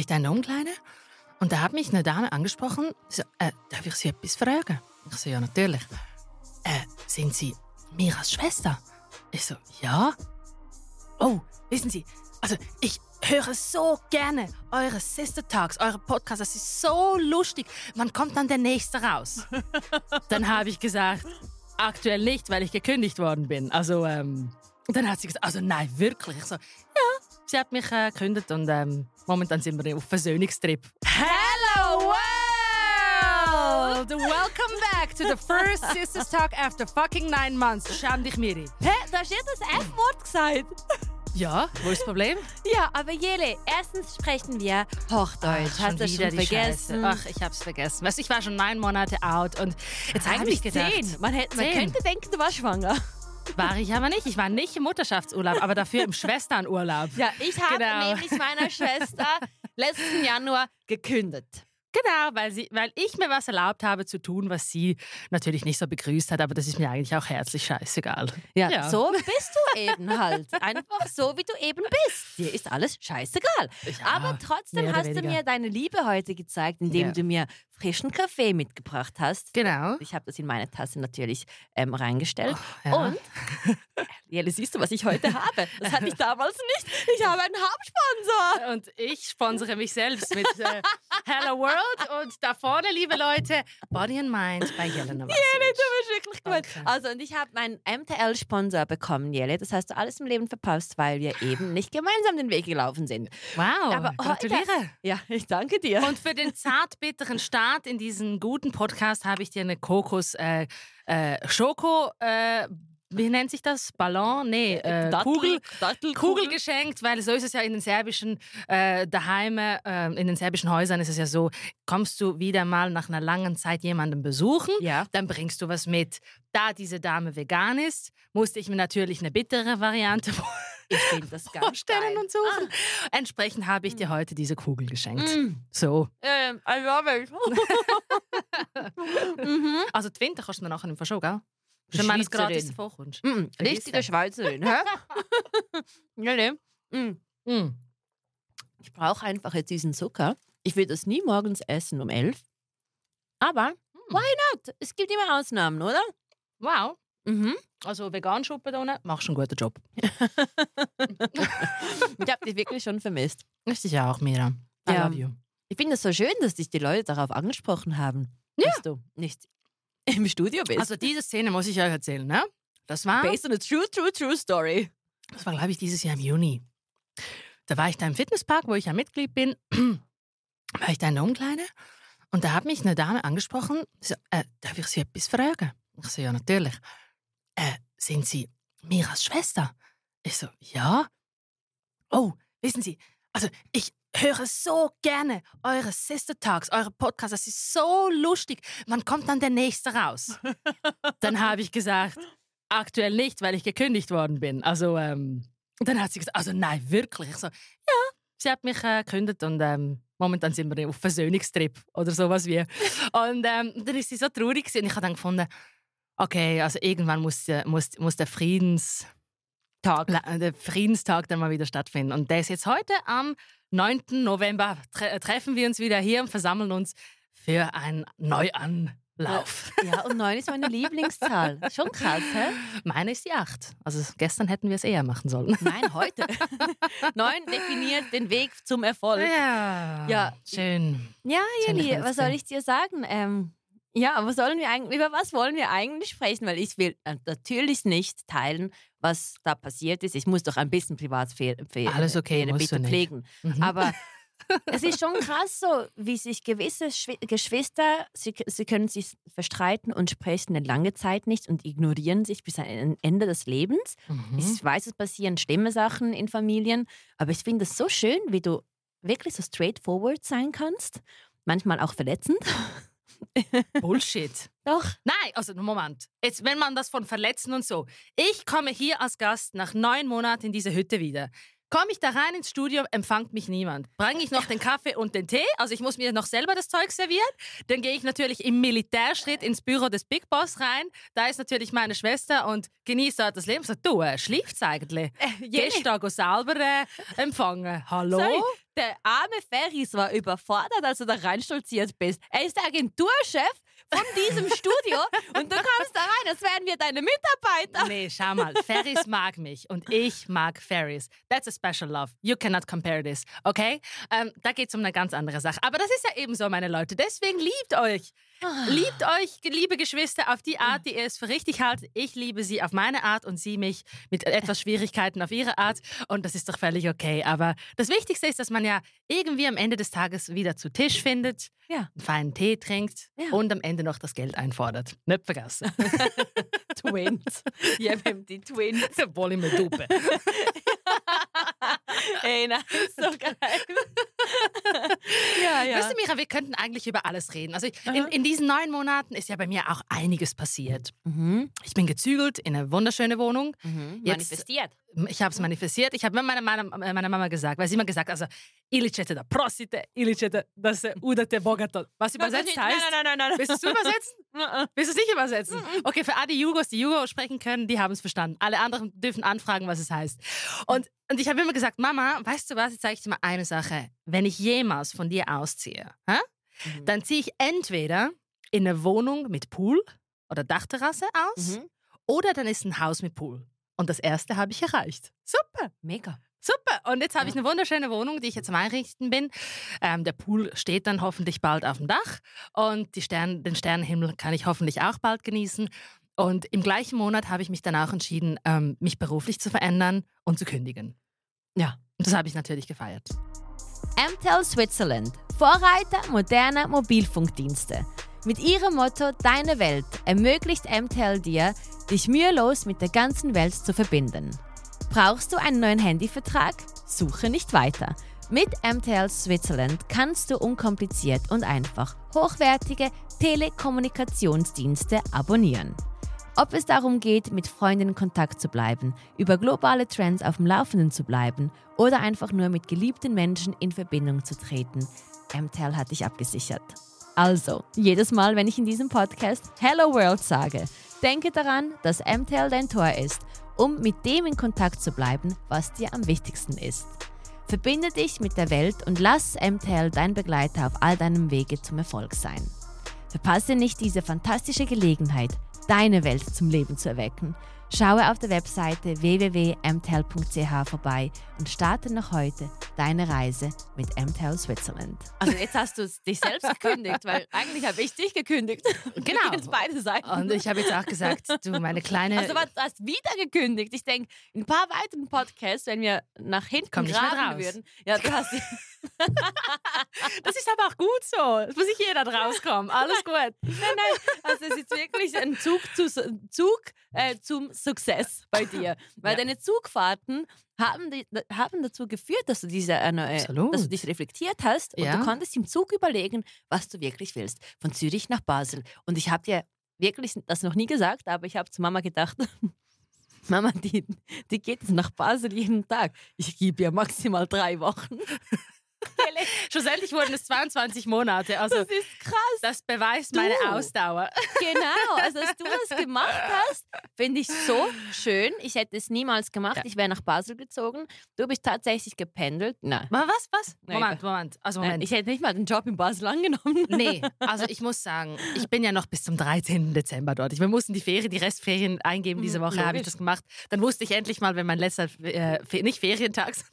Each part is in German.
ich da in der Umkleide und da hat mich eine Dame angesprochen. So, äh, darf ich Sie etwas fragen? Ich so, ja, natürlich. Äh, sind Sie Miras Schwester? Ich so, ja. Oh, wissen Sie, also ich höre so gerne eure Sister Talks, eure Podcasts. Das ist so lustig. Wann kommt dann der nächste raus? dann habe ich gesagt, aktuell nicht, weil ich gekündigt worden bin. Also, ähm, und dann hat sie gesagt, also nein, wirklich. Ich so, sie hat mich äh, gekündigt und ähm, momentan sind wir auf Versöhnungstrip. Hello world! Welcome back to the first Sisters Talk after fucking nine months. Schäm dich, Miri. Hä? Du hast jetzt das F-Wort gesagt. Ja, wo ist das Problem? Ja, aber Jele, erstens sprechen wir Hochdeutsch. Ach, hast du wieder schon vergessen? Scheiße. Ach, ich hab's vergessen. Weißt, du, ich war schon neun Monate out und jetzt habe Eigentlich ich gedacht, zehn. Man, hätte, man Zehn. könnte denken, du warst schwanger. War ich aber nicht. Ich war nicht im Mutterschaftsurlaub, aber dafür im Schwesternurlaub. Ja, ich habe Genau. nämlich meiner Schwester letzten Januar gekündigt. Genau, weil, sie, weil ich mir was erlaubt habe zu tun, was sie natürlich nicht so begrüßt hat, aber das ist mir eigentlich auch herzlich scheißegal. Ja, Ja. so bist du eben halt. Einfach so, wie du eben bist. Dir ist alles scheißegal. Ja, Aber trotzdem hast du weniger. mir deine Liebe heute gezeigt, indem Ja. du mir frischen Kaffee mitgebracht hast. Genau. Ich habe das in meine Tasse natürlich ähm, reingestellt. ja. Und, Jelle, siehst du, was ich heute habe? Das hatte ich damals nicht. Ich habe einen Hauptsponsor. Und ich sponsere mich selbst mit äh, Hello World und da vorne, liebe Leute, Body and Mind bei Jelena Jelle, du bist wirklich gut. Danke. Also, und ich habe meinen MTL-Sponsor bekommen, Jelle. Das hast du alles im Leben verpasst, weil wir eben nicht gemeinsam den Weg gelaufen sind. Wow, Aber heute- gratuliere. Ja, ich danke dir. Und für den zartbitteren Start in diesen guten Podcast habe ich dir eine Kokos äh, äh, Schoko äh, wie nennt sich das? Ballon? Nee, äh, Dattel- Kugel. Dattelkugel. Kugel geschenkt, weil so ist es ja in den serbischen äh, Daheime, äh, in den serbischen Häusern ist es ja so, kommst du wieder mal nach einer langen Zeit jemanden besuchen, Ja. dann bringst du was mit. Da diese Dame vegan ist, musste ich mir natürlich eine bittere Variante Ich finde das ganz vorstellen geil. und suchen. Entsprechend habe ich dir heute diese Kugel geschenkt. Mm. So. Ähm, I love it. mhm. Also die Winter kannst du mir nachher nicht verschonen, gell? Schon mal Schweizerin. gratis davon kommst. Mm, richtige Schweizerin, hä? ja, ne? Mm. Mm. Ich brauche einfach jetzt diesen Zucker. Ich will das nie morgens essen um elf. Aber, why not? Es gibt immer Ausnahmen, oder? Wow. Mhm. Also vegan Schuppe da unten, machst du einen guten Job. Ich habe dich wirklich schon vermisst. Richtig ja auch, Mira. I Ja. love you. Ich finde es so schön, dass dich die Leute darauf angesprochen haben, dass du nicht im Studio bist. Also diese Szene muss ich euch erzählen, ne? Das war, based on a true, true, true story. das war glaube ich, dieses Jahr im Juni. Da war ich da im Fitnesspark, wo ich ja Mitglied bin. war ich da in der Umkleide und da hat mich eine Dame angesprochen. Sie So, äh, darf ich Sie etwas fragen? Ich so, ja, natürlich. Äh, sind Sie Miras Schwester? Ich so, ja. Oh, wissen Sie, also ich höre so gerne eure Sister Talks, eure Podcasts. Das ist so lustig. Wann kommt dann der nächste raus? dann habe ich gesagt, aktuell nicht, weil ich gekündigt worden bin. Also, ähm, dann hat sie gesagt, also nein, wirklich. Ich so, ja, sie hat mich äh, gekündigt und ähm, momentan sind wir auf Versöhnungstrip oder sowas wie. Und ähm, dann ist sie so traurig und ich habe dann gefunden, okay, also irgendwann muss, der- muss, muss der Friedens... Tag. La- der Friedenstag dann mal wieder stattfinden. Und der ist jetzt heute am 9. November. Tre treffen wir uns wieder hier und versammeln uns für einen Neuanlauf. Ja, und neun ist meine Lieblingszahl. Schon krass, hä? Meine ist die 8. Also gestern hätten wir es eher machen sollen. Nein, heute. neun definiert den Weg zum Erfolg. Ja. Ja. Schön. Ja, Jenny, was soll ich dir sagen? Ähm, ja, was sollen wir eigentlich, über was wollen wir eigentlich sprechen? Weil ich will äh, natürlich nicht teilen, was da passiert ist. Ich muss doch ein bisschen Privatsphäre Alles okay, musst bitte pflegen. Mhm. Aber es ist schon krass so, wie sich gewisse Schwi- Geschwister, sie, sie können sich verstreiten und sprechen eine lange Zeit nicht und ignorieren sich bis an Ende des Lebens. Mhm. Ich weiß, es passieren schlimme Sachen in Familien, aber ich finde es so schön, wie du wirklich so straightforward sein kannst. Manchmal auch verletzend. Bullshit. Doch. Nein, also Moment. Jetzt, wenn man das von Verletzen und so. Ich komme hier als Gast nach neun Monaten in diese Hütte wieder. Komme ich da rein ins Studio, empfangt mich niemand. Bringe ich noch den Kaffee und den Tee, also ich muss mir noch selber das Zeug servieren. Dann gehe ich natürlich im Militärschritt ins Büro des Big Boss rein. Da ist natürlich meine Schwester und genießt dort das Leben. So, du, äh, schläft's eigentlich? Äh, du da selber äh, empfangen? Hallo? Sorry, der arme Ferris war überfordert, als du da reinstolziert bist. Er ist der Agenturchef von diesem Studio und du kommst da rein, als wären wir deine Mitarbeiter. Nee, schau mal, Ferris mag mich und ich mag Ferris. That's a special love. You cannot compare this, okay? Ähm, da geht es um eine ganz andere Sache. Aber das ist ja eben so, meine Leute. Deswegen liebt euch. Liebt euch, liebe Geschwister, auf die Art, die ihr es für richtig haltet. Ich liebe sie auf meine Art und sie mich mit etwas Schwierigkeiten auf ihre Art. Und das ist doch völlig okay. Aber das Wichtigste ist, dass man ja irgendwie am Ende des Tages wieder zu Tisch findet, Ja. einen feinen Tee trinkt Ja. und am Ende noch das Geld einfordert. Nicht vergessen. Twins. Ja, wir haben die Twins. Wohl immer Dupe. Ey, nein, so geil. ja, ja. Weißt du, Mira, wir könnten eigentlich über alles reden. Also in, in diesen neun Monaten ist ja bei mir auch einiges passiert. Mhm. Ich bin gezügelt in eine wunderschöne Wohnung. Mhm. Jetzt- Manifestiert. Ich habe es manifestiert. Ich habe meiner Mama, meiner Mama gesagt, weil sie immer gesagt also ili ćete da prosite, ili ćete da se udate bogato. Was übersetzt heißt, Nein, nein, nein, nein. willst du es übersetzen? Willst du es nicht übersetzen? Okay, für all die Jugos, die Jugo sprechen können, die haben es verstanden. Alle anderen dürfen anfragen, was es heißt. Und, und ich habe immer gesagt, Mama, weißt du was, jetzt zeige ich dir mal eine Sache. Wenn ich jemals von dir ausziehe, hä? Mhm. dann ziehe ich entweder in eine Wohnung mit Pool oder Dachterrasse aus Mhm. oder dann ist ein Haus mit Pool. Und das erste habe ich erreicht. Super. Mega. Super. Und jetzt habe ich Ja. eine wunderschöne Wohnung, die ich jetzt am Einrichten bin. Ähm, der Pool steht dann hoffentlich bald auf dem Dach und Stern, den Sternenhimmel kann ich hoffentlich auch bald genießen. Und im gleichen Monat habe ich mich dann auch entschieden, ähm, mich beruflich zu verändern und zu kündigen. Ja. Das habe ich natürlich gefeiert. MTEL Switzerland, Vorreiter moderner Mobilfunkdienste. Mit ihrem Motto Deine Welt ermöglicht MTEL dir, dich mühelos mit der ganzen Welt zu verbinden. Brauchst du einen neuen Handyvertrag? Suche nicht weiter. Mit MTEL Switzerland kannst du unkompliziert und einfach hochwertige Telekommunikationsdienste abonnieren. Ob es darum geht, mit Freunden in Kontakt zu bleiben, über globale Trends auf dem Laufenden zu bleiben oder einfach nur mit geliebten Menschen in Verbindung zu treten, MTEL hat dich abgesichert. Also, jedes Mal, wenn ich in diesem Podcast Hello World sage, denke daran, dass MTEL dein Tor ist, um mit dem in Kontakt zu bleiben, was dir am wichtigsten ist. Verbinde dich mit der Welt und lass MTEL dein Begleiter auf all deinem Wege zum Erfolg sein. Verpasse nicht diese fantastische Gelegenheit, deine Welt zum Leben zu erwecken. Schaue auf der Webseite www.mtel.ch vorbei und starte noch heute deine Reise mit MTEL Switzerland. Also jetzt hast du dich selbst gekündigt, weil eigentlich habe ich dich gekündigt. Genau. Jetzt beide Seiten. Und ich habe jetzt auch gesagt, du, meine kleine. also was, du hast wieder gekündigt. Ich denke, in ein paar weiteren Podcasts, wenn wir nach hinten Komm graben raus. würden. Ja, du hast das ist aber auch gut so. Es muss nicht jeder rauskommen. Alles gut. Nein, nein, also es ist wirklich ein Zug, zu, Zug äh, zum Success bei dir. Weil Ja. deine Zugfahrten haben, die, haben dazu geführt, dass du, diese, äh, dass du dich reflektiert hast und Ja. du konntest im Zug überlegen, was du wirklich willst. Von Zürich nach Basel. Und ich habe dir wirklich das noch nie gesagt, aber ich habe zu Mama gedacht, Mama, die, die geht nach Basel jeden Tag. Ich gebe ihr maximal drei Wochen. Schlussendlich wurden es 22 Monate. Also, Das ist krass. das beweist Du. meine Ausdauer. Genau, also dass du das gemacht hast, finde ich so schön. Ich hätte es niemals gemacht. Ja. Ich wäre nach Basel gezogen. Du bist tatsächlich gependelt. Nein. Was, was? Nein, Moment, Moment. Also, Nein, Moment. Ich hätte nicht mal den Job in Basel angenommen. Nee, also ich muss sagen, ich bin ja noch bis zum 13. Dezember dort. Wir mussten die Ferien, die Restferien eingeben. Diese Hm, Woche habe ich das gemacht. Dann wusste ich endlich mal, wenn mein letzter, äh, nicht Ferientag, sondern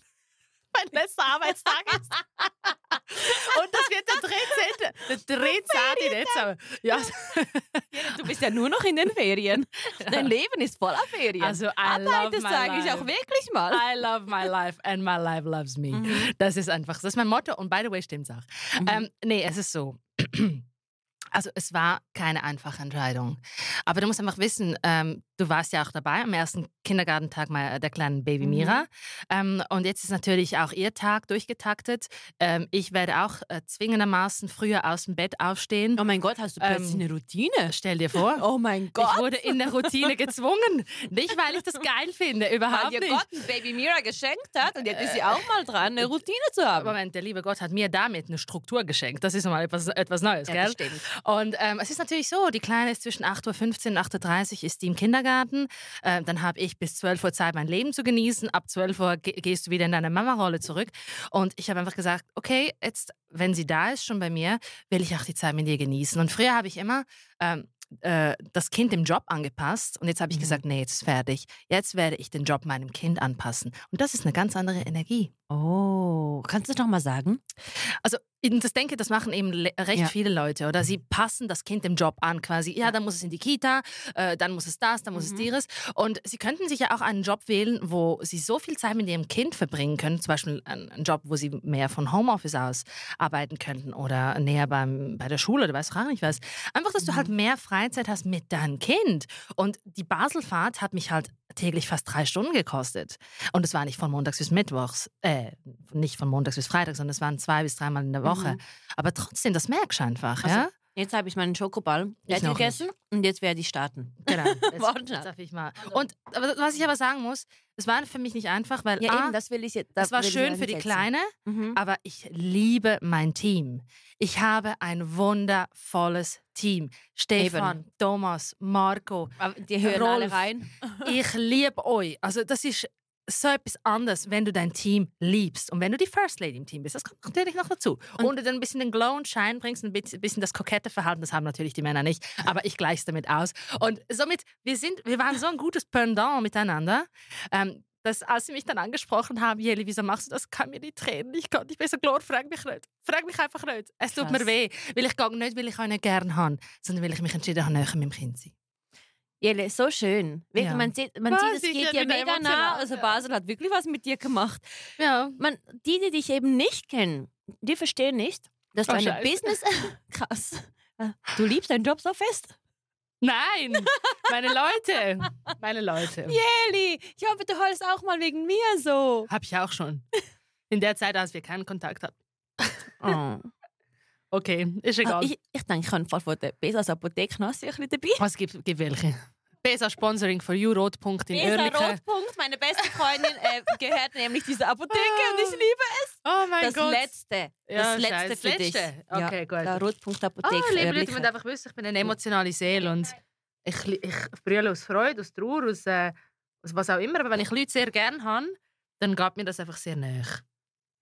mein letzter Arbeitstag ist. Und das wird der 13. Der 13. Dezember. Ja, Du bist ja nur noch in den Ferien. Dein Leben ist voller Ferien. also I love Arbeitest my du eigentlich life. auch wirklich mal? I love my life and my life loves me. Mhm. Das ist einfach, das ist mein Motto und by the way stimmt's auch. Mhm. Ähm, nee, es ist so. Also es war keine einfache Entscheidung. Aber du musst einfach wissen, ähm, du warst ja auch dabei am ersten Kindergartentag mal der kleinen Baby Mhm. Mira. Ähm, und jetzt ist natürlich auch ihr Tag durchgetaktet. Ähm, ich werde auch äh, zwingendermaßen früher aus dem Bett aufstehen. Oh mein Gott, hast du plötzlich Ähm, eine Routine? Stell dir vor. Oh mein Gott. Ich wurde in der Routine gezwungen. Nicht, weil ich das geil finde, überhaupt weil dir nicht. Gott ein Baby Mira geschenkt hat und jetzt ist sie auch mal dran, eine Routine zu haben. Moment, der liebe Gott hat mir damit eine Struktur geschenkt. Das ist mal etwas, etwas Neues, Ja, gell? das stimmt. Und ähm, es ist natürlich so, die Kleine ist zwischen 8.15 Uhr und 8.30 Uhr ist die im Kindergarten. Ähm, dann habe ich bis 12 Uhr Zeit, mein Leben zu genießen. Ab 12 Uhr ge gehst du wieder in deine Mama-Rolle zurück. Und ich habe einfach gesagt, okay, jetzt, wenn sie da ist, schon bei mir, will ich auch die Zeit mit ihr genießen. Und früher habe ich immer ähm, äh, das Kind dem Job angepasst. Und jetzt habe ich Mhm. gesagt, nee, jetzt ist fertig. Jetzt werde ich den Job meinem Kind anpassen. Und das ist eine ganz andere Energie. Oh, kannst du das nochmal sagen? Also, ich das denke, das machen eben recht Ja. viele Leute. Oder sie passen das Kind dem Job an, quasi. Ja, dann muss es in die Kita, äh, dann muss es das, dann muss es Mhm. dieses. Und sie könnten sich ja auch einen Job wählen, wo sie so viel Zeit mit ihrem Kind verbringen können. Zum Beispiel einen Job, wo sie mehr von Homeoffice aus arbeiten könnten oder näher beim, bei der Schule oder weiß auch nicht was. Einfach, dass du halt mehr Freizeit hast mit deinem Kind. Und die Baselfahrt hat mich halt täglich fast drei Stunden gekostet. Und es war nicht von Montags bis Mittwochs, äh, nicht von Montags bis Freitags, sondern es waren zwei bis dreimal in der Woche. Mhm. Aber trotzdem, das merkst du einfach, Also, ja? Jetzt habe ich meinen Schokoball Ich gegessen und jetzt werde ich starten. Genau. Jetzt, jetzt darf ich mal. Und aber was ich aber sagen muss, es war für mich nicht einfach, weil Ja, A, eben, das will ich jetzt. es war schön für die Kleine, Mhm. aber ich liebe mein Team. Ich habe ein wundervolles Team. Stefan, Thomas, Marco, Aber die hören alle Rolf. rein. ich liebe euch. Also das ist so etwas anderes, wenn du dein Team liebst und wenn du die First Lady im Team bist. Das kommt natürlich noch dazu. Und, du dann ein bisschen den Glow und Shine bringst, ein bisschen das kokette Verhalten, das haben natürlich die Männer nicht, aber ich gleiche es damit aus. Und somit, wir, sind, wir waren so ein gutes Pendant miteinander. Ähm, dass, als sie mich dann angesprochen haben, Jeli, wieso machst du das? Kann mir die Tränen nicht gehen. Ich bin so klar, frag mich nicht. Frag mich einfach nicht. Es tut Krass. mir weh. Weil ich gehe nicht, weil ich nicht gerne habe, sondern weil ich mich entschieden habe, näher mit dem Kind zu sein. Jelle, so schön. Wirklich, Ja. Man sieht, man sieht es geht ja dir mega nah. emotional, Also. Basel hat wirklich was mit dir gemacht. Ja. Man, die, die dich eben nicht kennen, die verstehen nicht, dass du Oh, eine Scheiße. Business... Krass. Du liebst deinen Job so fest. Nein, meine Leute. Meine Leute. Eli, ich hoffe, du heulst auch mal wegen mir so. Hab ich auch schon. In der Zeit, als wir keinen Kontakt hatten. Oh. Okay, ist egal. Ich, ich denke, ich kann von der Besas Apotheke noch ein bisschen dabei. Was gibt, gibt welche? Besa Sponsoring for You, Rotpunkt in Besa Oerlikon. Rotpunkt, meine beste Freundin, äh, gehört nämlich dieser Apotheke und ich liebe es. Oh mein Das Gott. letzte, Ja, das letzte scheiße, für das dich. letzte. Okay, gut. Der Rotpunkt Oh, Apotheke. liebe Leute, ihr einfach wissen, ich bin eine emotionale Seele und ich, ich brülle aus Freude, aus Trauer, aus, äh, aus was auch immer. Aber wenn ich Leute sehr gerne habe, dann geht mir das einfach sehr nahe.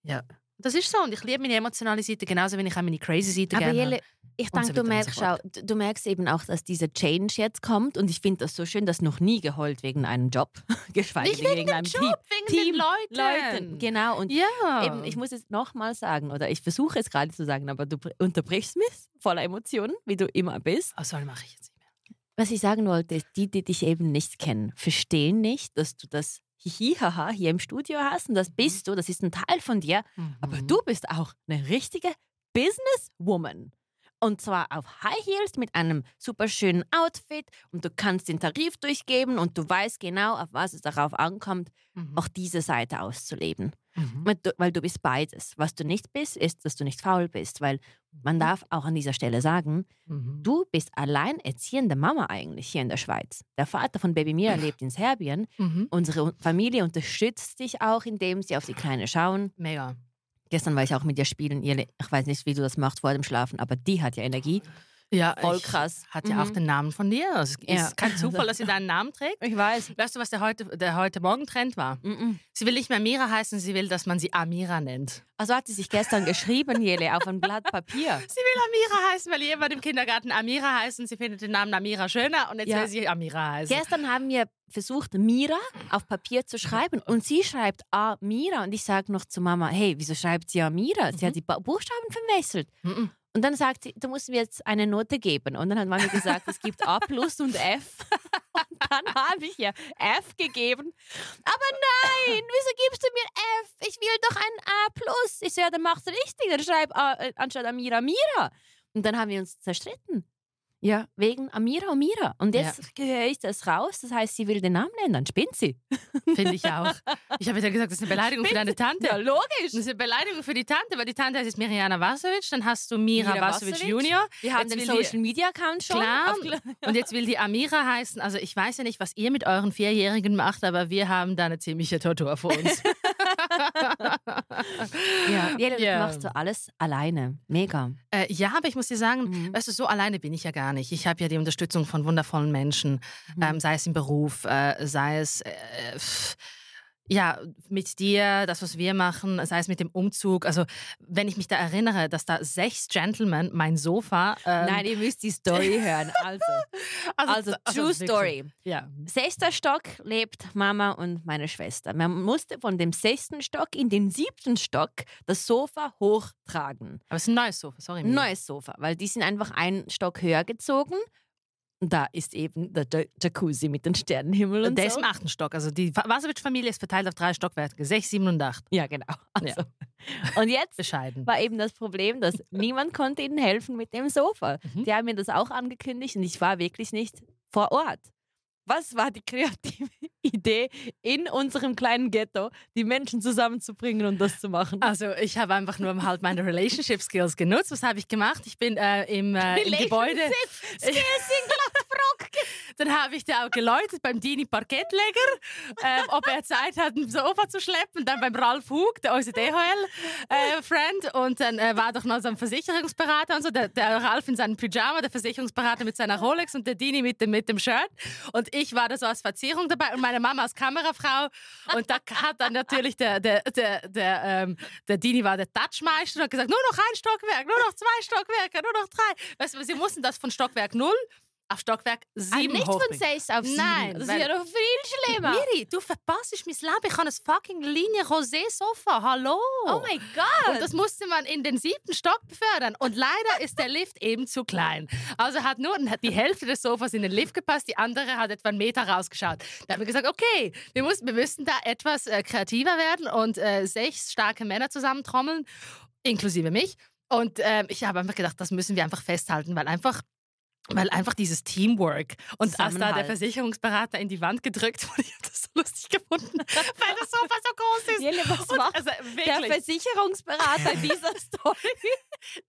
Ja. Das ist so und ich liebe meine emotionale Seite genauso, wie ich auch meine crazy Seite Aber gerne Jelle, ich denke, so du und so merkst auch, du merkst eben auch, dass dieser Change jetzt kommt und ich finde das so schön, dass noch nie geheult wegen einem Job, geschweige denn wegen wegen einem Job, wegen Team, den Leuten. Leuten. Genau und Ja. eben, ich muss es nochmal sagen oder ich versuche es gerade zu sagen, aber du br- unterbrichst mich voller Emotionen, wie du immer bist. Oh, sorry, mache ich jetzt nicht mehr. Was ich sagen wollte, ist, die, die dich eben nicht kennen, verstehen nicht, dass du das Hihi-Haha hier im Studio hast und das bist du, das ist ein Teil von dir, aber Mhm. du bist auch eine richtige Businesswoman. Und zwar auf High Heels mit einem super schönen Outfit und du kannst den Tarif durchgeben und du weißt genau, auf was es darauf ankommt, Mhm. auch diese Seite auszuleben. Mhm. Weil du, weil du bist beides. Was du nicht bist, ist, dass du nicht faul bist, weil man darf auch an dieser Stelle sagen, Mhm. du bist allein erziehende Mama eigentlich hier in der Schweiz. Der Vater von Baby Mira lebt in Serbien. Mhm. Unsere Familie unterstützt dich auch, indem sie auf die Kleine schauen. Mega. Gestern war ich auch mit ihr spielen. Ich weiß nicht, wie du das machst vor dem Schlafen, aber die hat ja Energie. Ja, Voll krass. Hat ja auch Mhm. den Namen von dir. Es ist Ja. kein Zufall, dass sie deinen Namen trägt. Ich weiß. Weißt du, was der heute, der heute Morgen-Trend war? Mhm. Sie will nicht mehr Mira heißen, sie will, dass man sie Amira nennt. Also hat sie sich gestern geschrieben, Jele, auf ein Blatt Papier. Sie will Amira heißen, weil jemand im Kindergarten Amira heißt und sie findet den Namen Amira schöner und jetzt Ja. will sie Amira heißen. Gestern haben wir versucht, Mira auf Papier zu schreiben und sie schreibt A Mira und ich sage noch zu Mama, hey, wieso schreibt sie A Mira? Sie hat die Buchstaben verwechselt. Mhm. Und dann sagt sie, du musst mir jetzt eine Note geben. Und dann hat Mami gesagt, es gibt A plus und F. Und dann habe ich ihr F gegeben. Aber nein, wieso gibst du mir F? Ich will doch ein A plus. Ich so, ja, dann mach's richtig. Dann schreib A, äh, anstatt Amira Mira. Und dann haben wir uns zerstritten. Ja, wegen Amira Amira. Und jetzt höre ich das raus, das heißt, sie will den Namen ändern. Spinnt sie? Finde ich auch. Ich habe ja gesagt, das ist eine Beleidigung für deine Tante. Ja, logisch. Das ist eine Beleidigung für die Tante, weil die Tante heißt jetzt Mirjana Vasovic, dann hast du Mira, Mira Vasovic. Junior. Wir haben Jetzt den Social Media Account schon. Klar. Und jetzt will die Amira heißen. Also ich weiß ja nicht, was ihr mit euren Vierjährigen macht, aber wir haben da eine ziemliche Tortur vor uns. Ja, ja, Ja. machst du alles alleine. Mega. äh, ja, aber ich muss dir sagen, Mhm. weißt du, so alleine bin ich ja gar nicht. Ich habe ja die Unterstützung von wundervollen Menschen, Mhm. ähm, sei es im Beruf, äh, sei es äh, ja mit dir, das, was wir machen, sei es mit dem Umzug. Also wenn ich mich da erinnere, dass da sechs Gentlemen mein Sofa. Ähm, Nein, ihr müsst die Story hören. Also, also, True wirklich. Story. Ja. Sechster Stock lebt Mama und meine Schwester. Man musste von dem sechsten Stock in den siebten Stock das Sofa hochtragen. Aber es ist ein neues Sofa, sorry. Ein neues Sofa, weil die sind einfach einen Stock höher gezogen. Da ist eben der Ja- Jacuzzi mit den Sternenhimmel und Der ist so. im achten Stock. Also die Wasowitsch-Familie ist verteilt auf drei Stockwerke. Sechs, sieben und acht. Ja, genau. Also. Und jetzt Bescheiden. war eben das Problem, dass niemand konnte ihnen helfen mit dem Sofa. Mhm. Die haben mir das auch angekündigt und ich war wirklich nicht vor Ort. Was war die kreative Idee in unserem kleinen Ghetto, die Menschen zusammenzubringen und das zu machen? Also ich habe einfach nur halt meine Relationship Skills genutzt. Was habe ich gemacht? Ich bin äh, im, äh, im Gebäude. Dann habe ich da auch geläutet beim Dini Parkettleger, ähm, ob er Zeit hat, ein Sofa zu schleppen. Dann beim Ralf Hug, der unser DHL-Friend. und dann äh, war doch noch so ein Versicherungsberater und so. Der, der Ralf in seinem Pyjama, der Versicherungsberater mit seiner Rolex und der Dini mit dem, mit dem Shirt. Und ich war da so als Verzierung dabei und meine Mama als Kamerafrau. Und da hat dann natürlich der, der, der, der, ähm, der Dini war der Touchmeister und hat gesagt, nur noch ein Stockwerk, nur noch zwei Stockwerke, nur noch drei. Weißt du, sie mussten das von Stockwerk 0 auf Stockwerk 7 Ah, nicht von hochbringen. 6 auf 7. Nein, das ist ja noch viel schlimmer. Miri, du verpasst mein Leben. Ich habe ein fucking Linie Rosé Sofa. Hallo. Oh mein Gott. Und das musste man in den siebten Stock befördern. Und leider ist der Lift eben zu klein. Also hat nur die Hälfte des Sofas in den Lift gepasst, die andere hat etwa einen Meter rausgeschaut. Da haben wir gesagt, okay, wir, mussten, wir müssten da etwas äh, kreativer werden und äh, sechs starke Männer zusammentrommeln, inklusive mich. Und ähm, ich habe einfach gedacht, das müssen wir einfach festhalten, weil einfach weil einfach dieses Teamwork und als da der. Versicherungsberater in die Wand gedrückt wurde, ich habe das so lustig gefunden, weil das Sofa so groß ist. Jelle, was Und macht also der Versicherungsberater in dieser Story?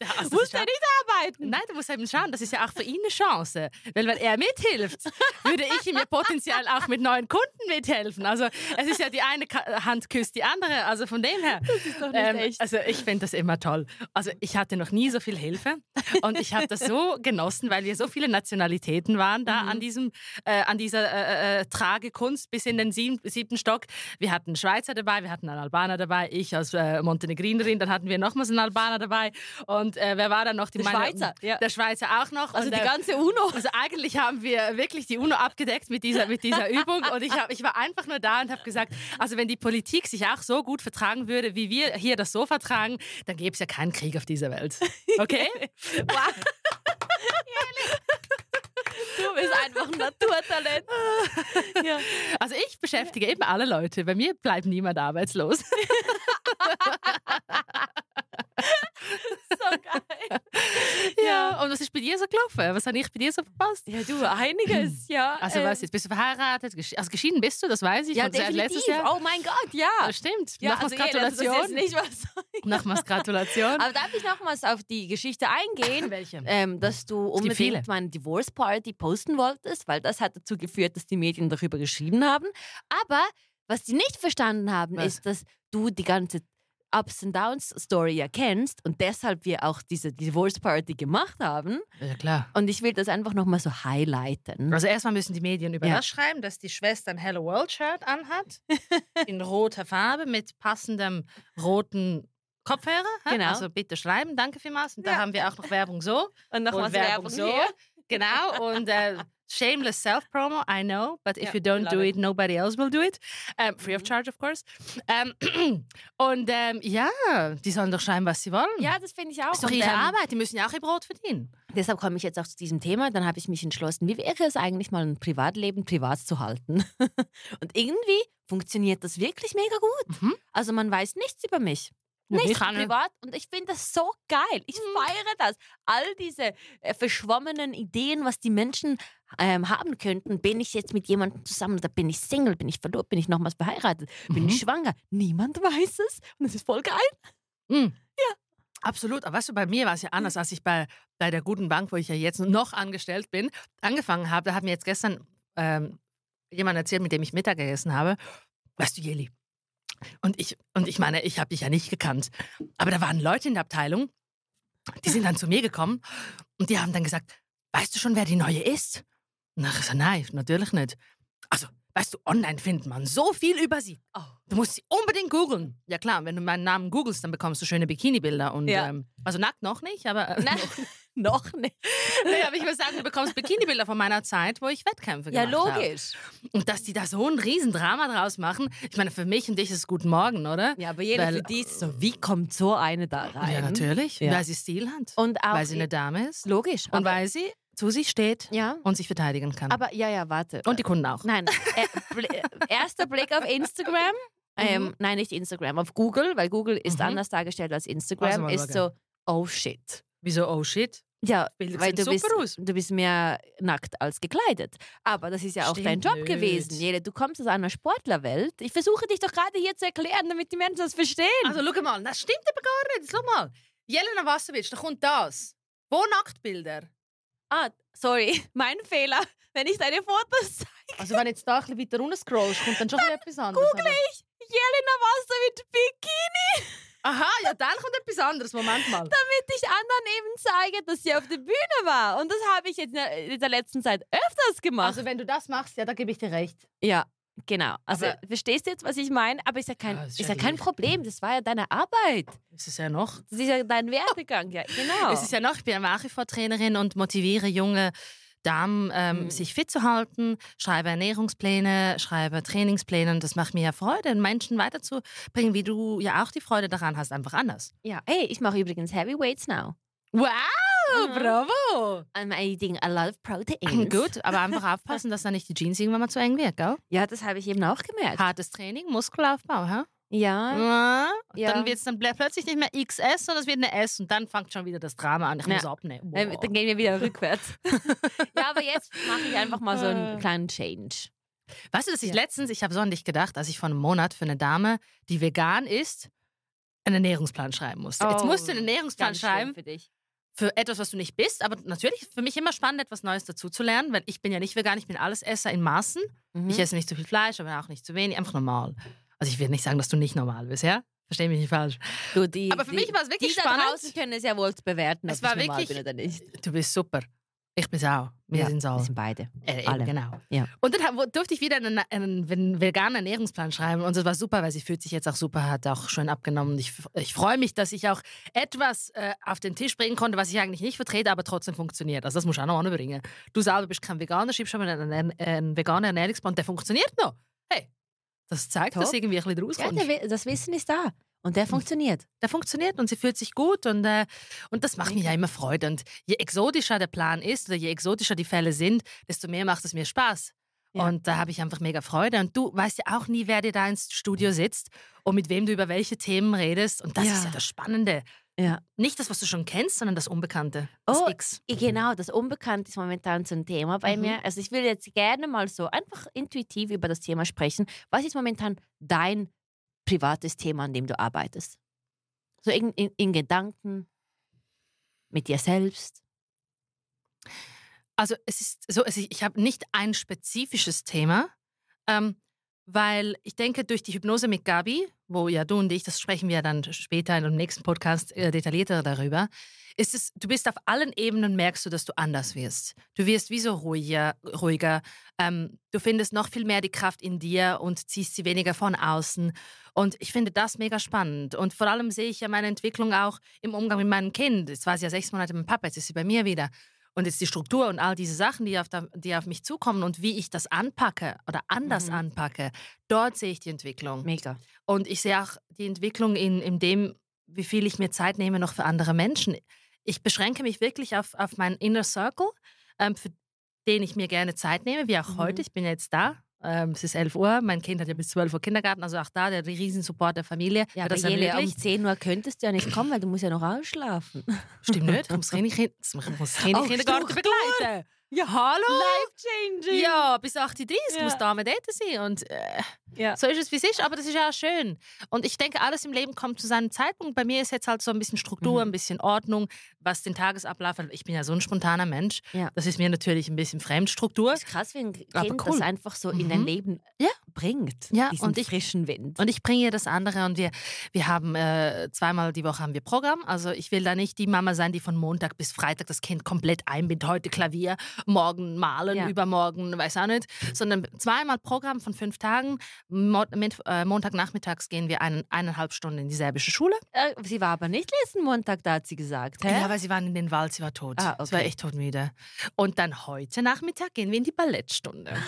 Ja, also Muss er nicht arbeiten? Nein, du musst eben schauen, das ist ja auch für ihn eine Chance. Weil wenn er mithilft, würde ich ihm ja potenziell auch mit neuen Kunden mithelfen. Also es ist ja die eine Hand küsst die andere. Also von dem her. Das ist doch nicht echt. Also ich finde das immer toll. Also ich hatte noch nie so viel Hilfe und ich habe das so genossen, weil wir so viele Nationalitäten waren da Mhm. an diesem, äh, an dieser äh, äh, Tragekunst bis in den sieben, siebten Stock. Wir hatten einen Schweizer dabei, wir hatten einen Albaner dabei, ich als äh, Montenegrinerin, dann hatten wir nochmals einen Albaner dabei und äh, wer war dann noch? Die Der meine- Schweizer, ja. Der Schweizer auch noch. Also und, die äh, ganze UNO. also eigentlich haben wir wirklich die UNO abgedeckt mit dieser, mit dieser Übung und ich, hab, ich war einfach nur da und habe gesagt, also wenn die Politik sich auch so gut vertragen würde, wie wir hier das Sofa tragen, dann gäbe es ja keinen Krieg auf dieser Welt. Okay? Wow. Du bist einfach ein Naturtalent. ja. Also ich beschäftige eben alle Leute. Bei mir bleibt niemand arbeitslos. Ja. Und was ist bei dir so gelaufen? Was habe ich bei dir so verpasst? Ja, du, einiges, ja. Also ähm, was jetzt? Bist du verheiratet? Also geschieden bist du, das weiß ich. Ja, definitiv. letztes Jahr. Oh mein Gott, ja. Das stimmt. ja Nochmals also, Jelle, das ist Gratulation. jetzt nicht was. Nochmals Gratulation. Aber darf ich nochmals auf die Geschichte eingehen? Welche? ähm, dass du unbedingt meine Divorce Party posten wolltest, weil das hat dazu geführt, dass die Medien darüber geschrieben haben. Aber was die nicht verstanden haben, Was? ist, dass du die ganze Ups and Downs Story ja kennst und deshalb wir auch diese Divorce Party gemacht haben. Ja, klar. Und ich will das einfach nochmal so highlighten. Also erstmal müssen die Medien über Ja. das schreiben, dass die Schwester ein Hello World Shirt anhat, in roter Farbe mit passendem roten Kopfhörer. Genau. Also bitte schreiben, danke vielmals. Und da Ja. haben wir auch noch Werbung so Und nochmals und Werbung so. hier. Genau. Und äh, shameless self-promo, I know, but if Ja, you don't do it. it, nobody else will do it. Ähm, free of charge, of course. Ähm, und ähm, ja, die sollen doch schreiben, was sie wollen. Ja, das finde ich auch. ist doch ihre ähm, Arbeit, die müssen ja auch ihr Brot verdienen. Deshalb komme ich jetzt auch zu diesem Thema. Dann habe ich mich entschlossen, wie wäre es eigentlich mal ein Privatleben privat zu halten? Und irgendwie funktioniert das wirklich mega gut. Mhm. Also man weiß nichts über mich. Ja, nicht privat. Und ich finde das so geil. Ich feiere das. All diese äh, verschwommenen Ideen, was die Menschen ähm, haben könnten. Bin ich jetzt mit jemandem zusammen oder bin ich Single? Bin ich verlobt? Bin ich nochmals verheiratet? Bin Mhm. ich schwanger? Niemand weiß es. Und es ist voll geil. Mhm. Absolut. Aber weißt du, bei mir war es ja anders, als ich bei, bei der guten Bank, wo ich ja jetzt noch angestellt bin, angefangen habe. Da hat mir jetzt gestern ähm, jemand erzählt, mit dem ich Mittag gegessen habe. Weißt du, Jeli? Und ich, und ich meine, ich habe dich ja nicht gekannt. Aber da waren Leute in der Abteilung, die sind dann zu mir gekommen und die haben dann gesagt, weißt du schon, wer die neue ist? Und ich gesagt, nein, natürlich nicht. Also, weißt du, online findet man so viel über sie. Oh. Du musst sie unbedingt googeln. Ja klar, wenn du meinen Namen googelst, dann bekommst du schöne Bikini-Bilder. Und, Ja. ähm, also nackt noch nicht, aber, äh, noch nicht. nee, aber ich würde sagen, du bekommst Bikini-Bilder von meiner Zeit, wo ich Wettkämpfe Ja, gemacht habe. logisch. Und dass die da so ein Riesendrama draus machen, ich meine, für mich und dich ist es Guten Morgen, oder? Ja, aber jeder Weil- für die ist so, wie kommt so eine da rein? Ja, natürlich. Ja. Weil sie Stil hat. Und auch, weil sie eine Dame ist. logisch. Und weil sie zu sich steht ja, und sich verteidigen kann. aber ja, ja, warte. und die Kunden auch. Nein, äh, äh, erster Blick auf Instagram. Ähm, Nein, nicht Instagram, auf Google, weil Google ist Mhm. anders dargestellt als Also Instagram, mal ist so, oh shit. Wieso, oh shit? Ja, Bilder weil du bist, aus. du bist mehr nackt als gekleidet. Aber das ist ja auch dein Stimmt Job nicht. gewesen. Jede, du kommst aus einer Sportlerwelt. Ich versuche dich doch gerade hier zu erklären, damit die Menschen das verstehen. Also, schau mal, das stimmt aber gar nicht. Schau mal. Jelena Wasserwitsch, da kommt das. Wo Nacktbilder? ah, sorry, mein Fehler. Wenn ich deine Fotos zeige, Also, wenn jetzt da ein bisschen weiter runter scrollst, kommt dann schon wieder etwas anderes. google ich Jelena Wasser mit Bikini, Aha, ja, dann kommt etwas anderes. Moment mal. damit ich anderen eben zeige, dass sie auf der Bühne war. Und das habe ich jetzt in der, in der letzten Zeit öfters gemacht. Also, wenn du das machst, ja, da gebe ich dir recht. ja, genau. Also, Aber- verstehst du jetzt, was ich meine? Aber ist ja kein, Ja, ist ist ja ja kein. Problem. Das war ja deine Arbeit. Ist ja noch. Das ist ja dein Werdegang. Ja, genau. Es ist ja noch, ich bin ja nach wie vor Trainerin und motiviere junge Damen, ähm, Mhm. sich fit zu halten, schreibe Ernährungspläne, schreibe Trainingspläne und das macht mir ja Freude, Menschen weiterzubringen, wie du ja auch die Freude daran hast, einfach anders. ja, hey, ich mache übrigens Heavyweights now. Wow, Mhm. bravo! I'm eating a lot of proteins. Gut, aber einfach aufpassen, dass da nicht die Jeans irgendwann mal zu eng wird, gell? Ja, das habe ich eben auch gemerkt. Hartes Training, Muskelaufbau, hä? Ja. Ja. Ja. Dann wird es dann plö- plötzlich nicht mehr XS, sondern es wird eine S und dann fängt schon wieder das Drama an. Ich Ja. muss abnehmen. Ähm, Wow. Dann gehen wir wieder rückwärts. ja, aber jetzt mache ich einfach mal so einen Äh. kleinen Change. Weißt du, dass ich Ja. letztens, ich habe so an dich gedacht, als ich vor einem Monat für eine Dame, die vegan ist, einen Ernährungsplan schreiben musste. Jetzt Oh, musst du einen Ernährungsplan Ganz schlimm schreiben für dich. für etwas, was du nicht bist, aber natürlich für mich immer spannend, etwas Neues dazu zu lernen, weil ich bin ja nicht vegan, ich bin Allesesser in Maßen. Mhm. Ich esse nicht zu viel Fleisch, aber auch nicht zu wenig, einfach normal. Also ich will nicht sagen, dass du nicht normal bist, ja? Versteh mich nicht falsch. Du, die, Aber für die, mich war es wirklich die da spannend. draußen können es ja wohl bewerten, Es ob war ich normal wirklich- bin oder nicht. Du bist super. Ich bin's auch. Wir ja, sind's wir alle. sind beide. Äh, eben, alle. Genau. Ja. Und dann durfte ich wieder einen, einen, veganen Ernährungsplan schreiben und das war super, weil sie fühlt sich jetzt auch super, hat auch schön abgenommen. Ich, ich freue mich, dass ich auch etwas äh, auf den Tisch bringen konnte, was ich eigentlich nicht vertrete, aber trotzdem funktioniert. Also das muss ich auch noch anbringen. Du selber bist kein Veganer, schreibst aber einen, einen, einen veganen Ernährungsplan, der funktioniert noch. Hey, das zeigt, Top. dass irgendwie ein bisschen Ja, rauskommst. der, Wi- das Wissen ist da. Und der funktioniert. der funktioniert und sie fühlt sich gut und, äh, und das macht mir ja immer Freude. Und je exotischer der Plan ist oder je exotischer die Fälle sind, desto mehr macht es mir Spaß. Ja. Und da habe ich einfach mega Freude. Und du weißt ja auch nie, wer dir da ins Studio sitzt und mit wem du über welche Themen redest. Und das Ja. ist ja das Spannende. Ja. Nicht das, was du schon kennst, sondern das Unbekannte. Das Oh, X. Genau, das Unbekannte ist momentan so ein Thema bei Mhm. mir. Also ich will jetzt gerne mal so einfach intuitiv über das Thema sprechen. Was ist momentan dein privates Thema, an dem du arbeitest? So in, in, in Gedanken, mit dir selbst. Also es ist so, ich habe nicht ein spezifisches Thema, ähm, weil ich denke, durch die Hypnose mit Gabi, wo ja du und ich, das sprechen wir dann später in dem nächsten Podcast äh, detaillierter darüber, ist es, du bist auf allen Ebenen, merkst du, dass du anders wirst. Du wirst wie so ruhiger, ruhiger. Ähm, du findest noch viel mehr die Kraft in dir und ziehst sie weniger von außen. Und ich finde das mega spannend. Und vor allem sehe ich ja meine Entwicklung auch im Umgang mit meinem Kind. Jetzt war sie ja sechs Monate mit Papa, jetzt ist sie bei mir wieder. Und jetzt die Struktur und all diese Sachen, die auf, da, die auf mich zukommen und wie ich das anpacke oder anders Mhm. anpacke, dort sehe ich die Entwicklung. Mega. Und ich sehe auch die Entwicklung in, in dem, wie viel ich mir Zeit nehme noch für andere Menschen. Ich beschränke mich wirklich auf, auf meinen Inner Circle, ähm, für den ich mir gerne Zeit nehme, wie auch Mhm. heute. Ich bin jetzt da. Ähm, es ist 11 Uhr. Mein Kind hat ja bis 12 Uhr Kindergarten. Also auch da der Riesensupport der Familie. Ja, aber das Jele, um ermöglicht. 10 Uhr könntest du ja nicht kommen, weil du musst ja noch ausschlafen. Stimmt nicht. Ich muss keine Kind- ich muss Kindergarten begleiten. Ja, hallo? Life-changing. Ja, bis 8.30 Uhr Ja. muss Dame dort sein. Und äh, Ja. so ist es, wie es ist. Aber das ist ja auch schön. Und ich denke, alles im Leben kommt zu seinem Zeitpunkt. Bei mir ist jetzt halt so ein bisschen Struktur, Mhm. ein bisschen Ordnung, was den Tagesablauf Ich bin ja so ein spontaner Mensch. Ja. Das ist mir natürlich ein bisschen Fremdstruktur. Das ist krass, wie ein Kind cool. das einfach so in dein Mhm. Leben Ja. bringt. Ja, diesen und ich- frischen Wind. Und ich bringe ihr das andere und wir, wir haben äh, zweimal die Woche haben wir Programm. Also ich will da nicht die Mama sein, die von Montag bis Freitag das Kind komplett einbindet. Heute Klavier, morgen malen, Ja. übermorgen, weiß auch nicht. Sondern zweimal Programm von fünf Tagen. Mo mit, äh, Montagnachmittags gehen wir einen, eineinhalb Stunden in die serbische Schule. Äh, sie war aber nicht letzten Montag da, hat sie gesagt. Hä? Ja, weil sie waren in den Wald, sie war tot. Ah, Sie war okay. echt todmüde. Und dann heute Nachmittag gehen wir in die Ballettstunde.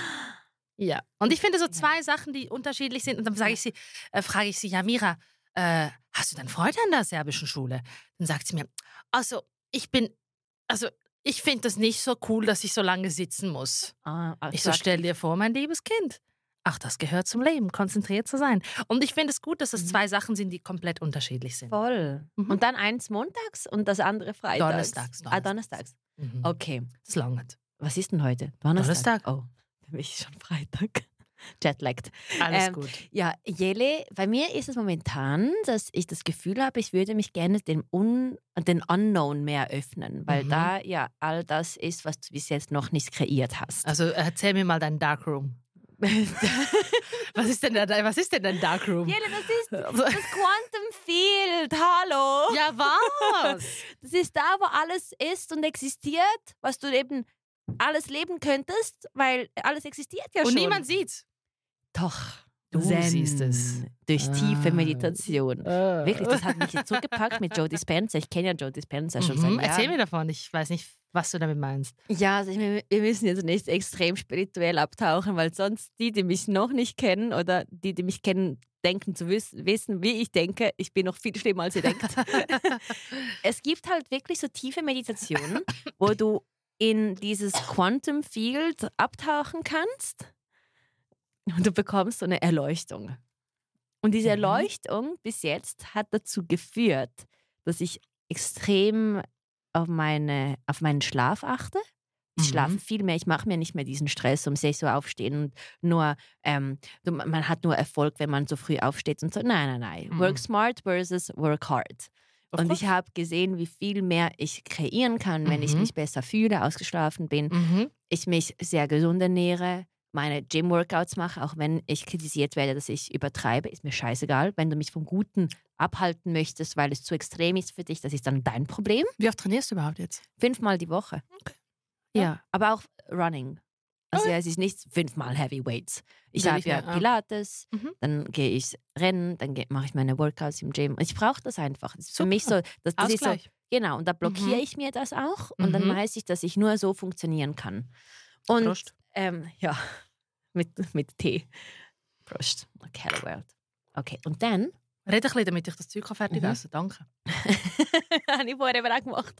Ja. Und ich finde so zwei Sachen, die unterschiedlich sind. Und dann sage ich sie, äh, frage ich sie, ja, Mira, äh, hast du denn Freude an der serbischen Schule? Dann sagt sie mir, also ich bin, also ich finde das nicht so cool, dass ich so lange sitzen muss. Ah, Ich so, stell dir vor, mein liebes Kind. Ach, das gehört zum Leben, konzentriert zu sein. Und ich finde es gut, dass es Mhm. zwei Sachen sind, die komplett unterschiedlich sind. Voll. Mhm. Und dann eins montags und das andere freitags. Donnerstags, Ah, donnerstags. Mhm. Okay. Das langt. Was ist denn heute? Donnerstag. Donnerstag. Oh, für mich ist schon Freitag. Jetlagged. Alles Ähm, gut. Ja, Jele, bei mir ist es momentan, dass ich das Gefühl habe, ich würde mich gerne dem Un den Unknown mehr öffnen, weil Mhm. da ja all das ist, was du bis jetzt noch nicht kreiert hast. Also erzähl mir mal deinen Darkroom. Was ist denn, da, was ist denn dein Darkroom? Jele, das ist das Quantum Field. Hallo. Ja, was? Das ist da, wo alles ist und existiert, was du eben alles leben könntest, weil alles existiert ja Und schon. niemand sieht's. Doch. Du Zen. siehst es. Durch tiefe Ah. Meditation. Wirklich, das hat mich jetzt zugepackt mit Joe Dispenza. Ich kenne ja Joe Dispenza schon Mhm. seit Jahren. Erzähl mir davon. Ich weiß nicht, was du damit meinst. Ja, also ich, wir müssen jetzt nicht extrem spirituell abtauchen, weil sonst die, die mich noch nicht kennen oder die, die mich kennen, denken zu wiss wissen, wie ich denke. Ich bin noch viel schlimmer, als ihr denkt. es gibt halt wirklich so tiefe Meditationen, wo du in dieses Quantum Field abtauchen kannst und du bekommst so eine Erleuchtung. Und diese Mhm. Erleuchtung bis jetzt hat dazu geführt, dass ich extrem auf, meine, auf meinen Schlaf achte. Ich Mhm. schlafe viel mehr, ich mache mir nicht mehr diesen Stress um 6 Uhr aufstehen und nur, ähm, man hat nur Erfolg, wenn man so früh aufsteht und so. Nein, nein, nein. Mhm. Work smart versus work hard. Of und course. ich habe gesehen, wie viel mehr ich kreieren kann, wenn ich Mhm. mich besser fühle, ausgeschlafen bin, Mhm. ich mich sehr gesund ernähre, meine Gym-Workouts mache, auch wenn ich kritisiert werde, dass ich übertreibe, ist mir scheißegal. Wenn du mich vom Guten abhalten möchtest, weil es zu extrem ist für dich, das ist dann dein Problem. Wie oft trainierst du überhaupt jetzt? Fünfmal die Woche. Ja. Ja, aber auch Running. Also Okay. ja, es ist nicht fünfmal Heavy Weights. Ich habe ja ah. Pilates, Mhm. dann gehe ich rennen, dann mache ich meine Workouts im Gym. Ich brauche das einfach. Das ist für mich so, das, das ist so, genau, und da blockiere Mhm. ich mir das auch und dann Mhm. weiß ich, dass ich nur so funktionieren kann. Und Prost. Ähm, ja, mit, mit Tee. Prost. Okay, hello world. Okay, und dann Red ein bisschen, damit ich das Zeug fertig Mhm. essen. Danke. habe ich vorher eben auch gemacht.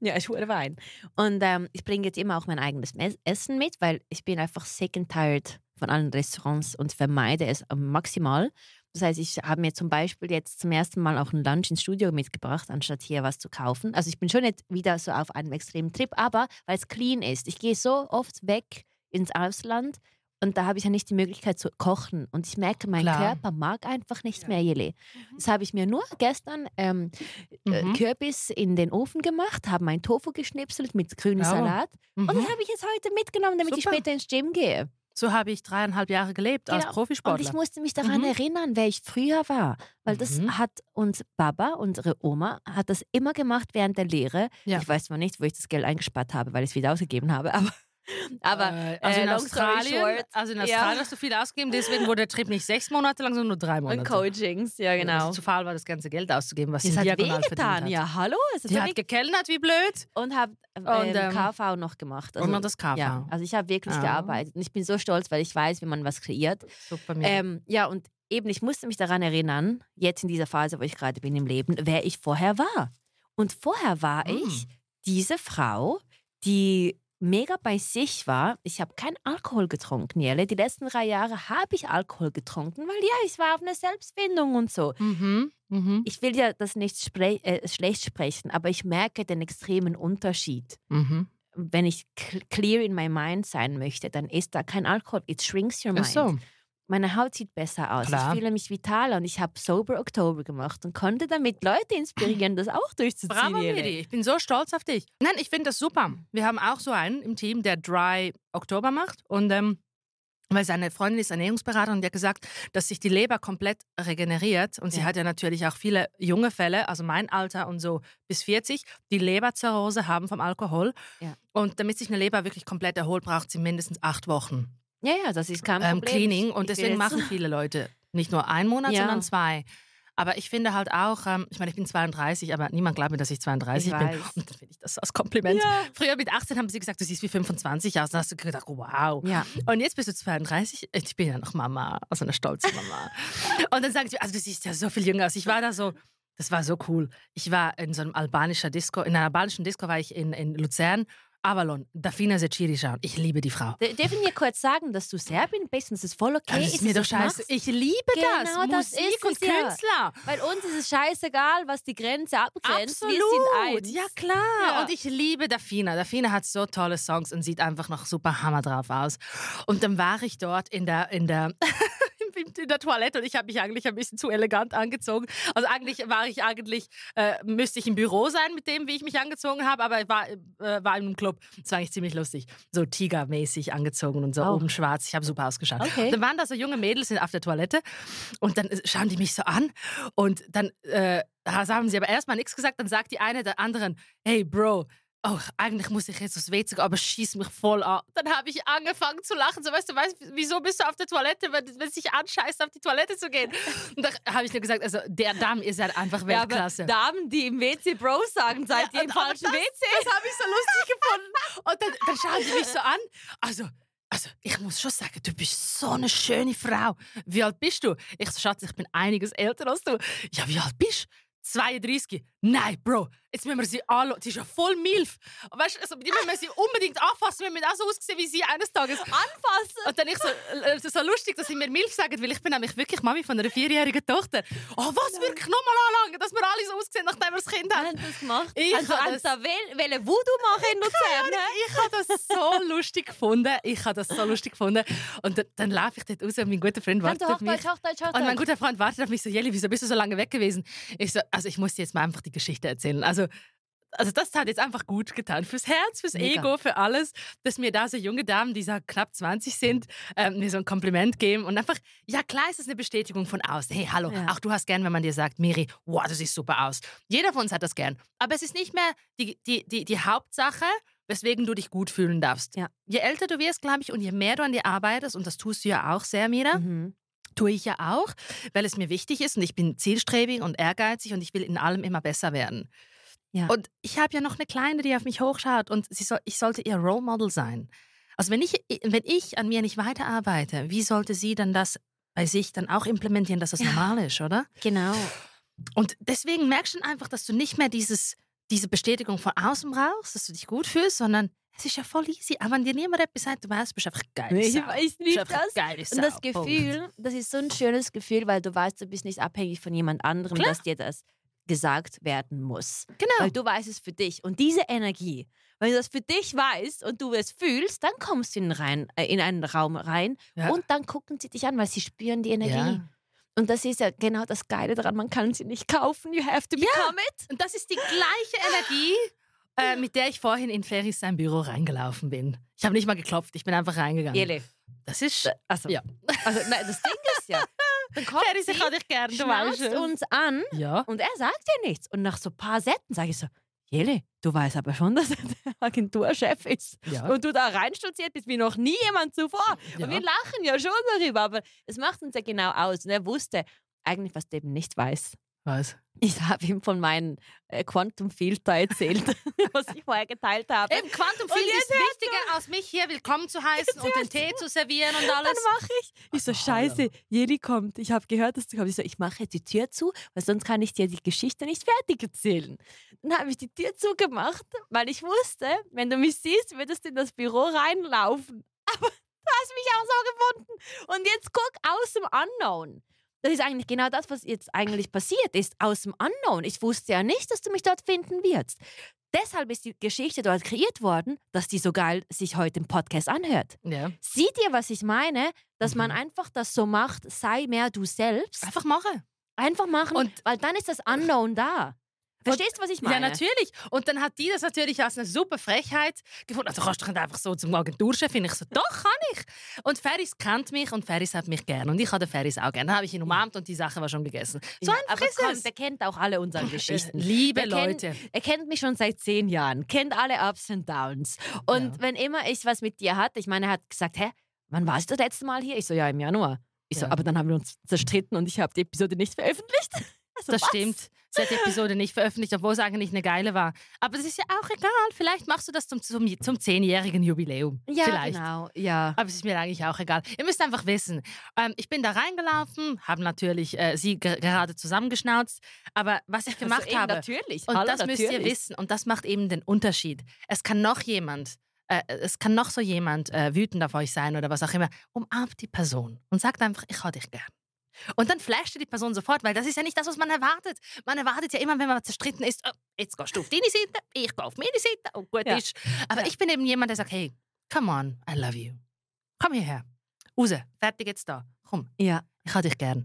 Ja, ist hure Wein. Und ähm, ich bringe jetzt immer auch mein eigenes Essen mit, weil ich bin einfach sick and tired von allen Restaurants und vermeide es maximal. Das heißt, ich habe mir zum Beispiel jetzt zum ersten Mal auch ein Lunch ins Studio mitgebracht, anstatt hier was zu kaufen. Also ich bin schon nicht wieder so auf einem extremen Trip, aber weil es clean ist. Ich gehe so oft weg ins Ausland und da habe ich ja nicht die Möglichkeit zu kochen. Und ich merke, mein Klar. Körper mag einfach nicht Ja. mehr Jele. Das habe ich mir nur gestern ähm, äh, Mhm. Kürbis in den Ofen gemacht, habe mein Tofu geschnipselt mit grünem Bravo. Salat. Und das Mhm. habe ich jetzt heute mitgenommen, damit ich Super. später ins Gym gehe. So habe ich dreieinhalb Jahre gelebt als Genau. Und Profisportler. ich musste mich daran Mhm. erinnern, wer ich früher war. Weil das Mhm. hat uns Baba, unsere Oma, hat das immer gemacht während der Lehre. Ja. Ich weiß zwar nicht, wo ich das Geld eingespart habe, weil ich es wieder ausgegeben habe, aber, aber äh, also äh, in story Australien, short, also in ja. Australien hast du viel ausgegeben, deswegen wurde der Trip nicht sechs Monate lang, sondern nur drei Monate. und Coachings, ja genau. es zu faul war, das ganze Geld auszugeben, was sie diagonal verdient hat. ja, hallo. Es hat Die hat gekellnert, wie blöd. und habe Und, ähm, ähm, KV noch gemacht. und noch das KV. Ja, also ich habe wirklich Ah. gearbeitet und ich bin so stolz, weil ich weiß, wie man was kreiert. Super mir. Ähm, ja, und eben, ich musste mich daran erinnern, jetzt in dieser Phase, wo ich gerade bin im Leben, wer ich vorher war. Und vorher war Mm. ich diese Frau, die mega bei sich war, ich habe keinen Alkohol getrunken, Jelle. Die letzten drei Jahre habe ich Alkohol getrunken, weil ja, ich war auf einer Selbstfindung und so. Mhm. Mhm. Ich will ja das nicht spre äh, schlecht sprechen, aber ich merke den extremen Unterschied. Mhm. Wenn ich cl- clear in my mind sein möchte, dann ist da kein Alkohol. It shrinks your mind. Ach so. Meine Haut sieht besser aus. Klar. Ich fühle mich vitaler und ich habe Sober Oktober gemacht und konnte damit Leute inspirieren, das auch durchzuziehen. Bravo. Miri. Ich bin so stolz auf dich. Nein, ich finde das super. Wir haben auch so einen im Team, der Dry Oktober macht. Und ähm, weil seine Freundin ist Ernährungsberaterin und die hat gesagt, dass sich die Leber komplett regeneriert. Und sie Ja. hat ja natürlich auch viele junge Fälle, also mein Alter und so bis 40, die Leberzirrhose haben vom Alkohol. Ja. Und damit sich eine Leber wirklich komplett erholt, braucht sie mindestens acht Wochen Ja, ja, das ist kein ähm, Problem. Cleaning. Und ich deswegen machen viele Leute nicht nur einen Monat, Ja. sondern zwei. Aber ich finde halt auch, ähm, ich meine, ich bin 32, aber niemand glaubt mir, dass ich 32 Ich bin. Und dann finde ich das als Kompliment. Ja. Früher mit 18 haben sie gesagt, du siehst wie 25 aus. Dann hast du gedacht, wow. Ja. Und jetzt bist du 32. Ich bin ja noch Mama, also eine stolze Mama. Und dann sagen sie, also du siehst ja so viel jünger aus. Ich war da so, das war so cool. Ich war in so einem albanischen Disco, in einer albanischen Disco war ich in, in Luzern. Avalon, Dafina Secirica. Ich liebe die Frau. D- Dürfen wir kurz sagen, dass du Serbin bist und es ist voll okay? das ist mir dass doch scheiße. Ich liebe Genau, das. das Musik ist und es ja. Künstler. Weil uns ist es scheißegal, was die Grenze abgrenzt. Wir sind eins. Ja, klar. Ja. Und ich liebe Dafina. Dafina hat so tolle Songs und sieht einfach noch super hammer drauf aus. Und dann war ich dort in der, in der, in der Toilette und ich habe mich eigentlich ein bisschen zu elegant angezogen. Also eigentlich war ich eigentlich, äh, müsste ich im Büro sein mit dem, wie ich mich angezogen habe, aber ich war, äh, war in einem Club. Das war eigentlich ziemlich lustig. So Tigermäßig angezogen und so Oh. oben schwarz. Ich habe super ausgeschaut. Okay. Dann waren da so junge Mädels auf der Toilette und dann äh, schauen die mich so an und dann äh, haben sie aber erstmal nichts gesagt. Dann sagt die eine der anderen, hey Bro, oh, eigentlich muss ich jetzt aufs WC gehen, aber schieß mich voll an. Dann habe ich angefangen zu lachen. So, weißt du, weißt, wieso bist du auf der Toilette, wenn, wenn es sich anscheißt, auf die Toilette zu gehen? Und da habe ich nur gesagt, also der Dame ist halt einfach Ja, Weltklasse. Damen, die im WC Bro sagen, seid ihr Ja, im falschen das, WC? Das habe ich so lustig gefunden. Und dann, dann schauen sie mich so an. Also, also, ich muss schon sagen, du bist so eine schöne Frau. Wie alt bist du? Ich so, Schatz, ich bin einiges älter als du. Ja, wie alt bist du? 32. Nein, Bro, jetzt müssen wir sie anschauen. Sie ist ja voll milf. Weißt du, also, die müssen wir sie unbedingt anfassen. Wir müssen auch so aussehen wie sie eines Tages. Anfassen! Und dann ich so, äh, so lustig, dass sie mir Milf sagen, weil ich bin nämlich wirklich Mami von einer vierjährigen Tochter. Oh, was wirklich nochmal anlangen, dass wir alle so aussehen, nachdem wir das Kind haben. Haben das gemacht? Ich also, hab haben das- da Voodoo machen in Luzern? Ich habe das so lustig gefunden. Ich habe das so lustig gefunden. Und dann, dann laufe ich dort raus und mein guter Freund wartet auf Hochdeutsch, mich. Hochdeutsch, Und mein guter Freund wartet auf mich so, Jelly, wieso bist du so lange weg gewesen? Ich so, also ich muss dir jetzt mal einfach die Geschichte erzählen. Also, also das hat jetzt einfach gut getan. Fürs Herz, fürs Mega. Ego, für alles, dass mir da so junge Damen, die so knapp 20 sind, ähm, mir so ein Kompliment geben. Und einfach, ja klar ist es eine Bestätigung von außen. Hey, hallo, Ja. auch du hast gern, wenn man dir sagt, Miri, wow, du siehst super aus. Jeder von uns hat das gern. Aber es ist nicht mehr die, die, die, die Hauptsache, weswegen du dich gut fühlen darfst. Ja. Je älter du wirst, glaube ich, und je mehr du an dir arbeitest, und das tust du ja auch sehr, Mira, Mhm. Tue ich ja auch, weil es mir wichtig ist und ich bin zielstrebig und ehrgeizig und ich will in allem immer besser werden. Ja. Und ich habe ja noch eine Kleine, die auf mich hochschaut und soll, ich sollte ihr Role Model sein. Also wenn ich, wenn ich an mir nicht weiterarbeite, wie sollte sie dann das bei sich dann auch implementieren, dass das Ja. normal ist, oder? Genau. Und deswegen merkst du einfach, dass du nicht mehr dieses, diese Bestätigung von außen brauchst, dass du dich gut fühlst, sondern es ist ja voll easy. Aber wenn dir niemand etwas sagt, du weißt, du bist einfach geil. Ich weiß nicht das. geile Sau. Und das Punkt. Gefühl, das ist so ein schönes Gefühl, weil du weißt, du bist nicht abhängig von jemand anderem, Klar. dass dir das gesagt werden muss. Genau. Weil du weißt es für dich. Und diese Energie, wenn du das für dich weißt und du es fühlst, dann kommst du in, rein, äh, in einen Raum rein Ja. und dann gucken sie dich an, weil sie spüren die Energie. Ja. Und das ist ja genau das Geile daran, man kann sie nicht kaufen, you have to Ja. become it. Und das ist die gleiche Energie, äh, mit der ich vorhin in Ferris sein Büro reingelaufen bin. Ich habe nicht mal geklopft, ich bin einfach reingegangen. Jelle. Das ist. Also, Ja. also nein, das Ding ist ja, dann kommt Ferris, ich kann dich gerne, du weißt uns an Ja. Und er sagt ja nichts. Und nach so ein paar Sätzen sage ich so, Jele, du weißt aber schon, dass er der Agenturchef ist. Ja. Und du da reinstolziert bist wie noch nie jemand zuvor. Ja. Und wir lachen ja schon darüber, aber es macht uns ja genau aus. Und er wusste eigentlich, was du eben nicht weißt. Was? Ich habe ihm von meinem äh, Quantum Filter erzählt, was ich vorher geteilt habe. Eben, Quantum Und Field jetzt ist wichtiger, als mich hier willkommen zu heißen und den Tee zu servieren und alles. Dann mache ich. Ich so, Ach, scheiße, Jeli kommt. Ich habe gehört, dass du kommst. Ich so, ich mache jetzt die Tür zu, weil sonst kann ich dir die Geschichte nicht fertig erzählen. Dann habe ich die Tür zugemacht, weil ich wusste, wenn du mich siehst, würdest du in das Büro reinlaufen. Aber du hast mich auch so gefunden. Und jetzt guck aus dem Unknown. Das ist eigentlich genau das, was jetzt eigentlich passiert ist, aus dem Unknown. Ich wusste ja nicht, dass du mich dort finden wirst. Deshalb ist die Geschichte dort kreiert worden, dass die so geil sich heute im Podcast anhört. Ja. Seht ihr, was ich meine? Dass man Mhm. einfach das so macht, sei mehr du selbst. Einfach machen. Einfach machen, Und- weil dann ist das Unknown da. Verstehst du, was ich meine? Ja, natürlich. Und dann hat die das natürlich als eine super Frechheit gefunden. Also, du kannst doch nicht einfach so zum Agenturchef hin. Ich so, doch, kann ich. Und Ferris kennt mich und Ferris hat mich gern. Und ich den Ferris auch gern. Dann habe ich ihn umarmt und die Sache war schon gegessen. So ja, einfach aber komm, der kennt auch alle unsere Geschichten. Liebe Der kennt- Leute. Er kennt mich schon seit zehn Jahren, kennt alle Ups und Downs. Und Ja. wenn immer ich was mit dir hatte, ich meine, er hat gesagt, hä, wann warst du das letzte Mal hier? Ich so, ja, im Januar. Ich so, Ja. aber dann haben wir uns zerstritten und ich habe die Episode nicht veröffentlicht. Also, Das was? stimmt. Sie hat die Episode nicht veröffentlicht, obwohl es eigentlich eine geile war. Aber es ist ja auch egal. Vielleicht machst du das zum, zum, zum zehnjährigen Jubiläum. Ja, Vielleicht. genau, ja. Aber es ist mir eigentlich auch egal. Ihr müsst einfach wissen, ähm, ich bin da reingelaufen, habe natürlich äh, sie ge gerade zusammengeschnauzt. Aber was ich gemacht also habe, Natürlich. und Hallo, das müsst ihr natürlich. wissen, und das macht eben den Unterschied. Es kann noch jemand, äh, es kann noch so jemand äh, wütend auf euch sein oder was auch immer. Umarmt die Person und sagt einfach, ich habe dich gern. Und dann flasht die Person sofort, weil das ist ja nicht das, was man erwartet. Man erwartet ja immer, wenn man zerstritten ist, oh, jetzt gehst du auf deine Seite, ich gehe auf meine Seite und gut Ja. ist. Aber Ja. ich bin eben jemand, der sagt, hey, come on, I love you. Komm hierher. Raus, fertig jetzt da. Komm, Ja. ich habe dich gern.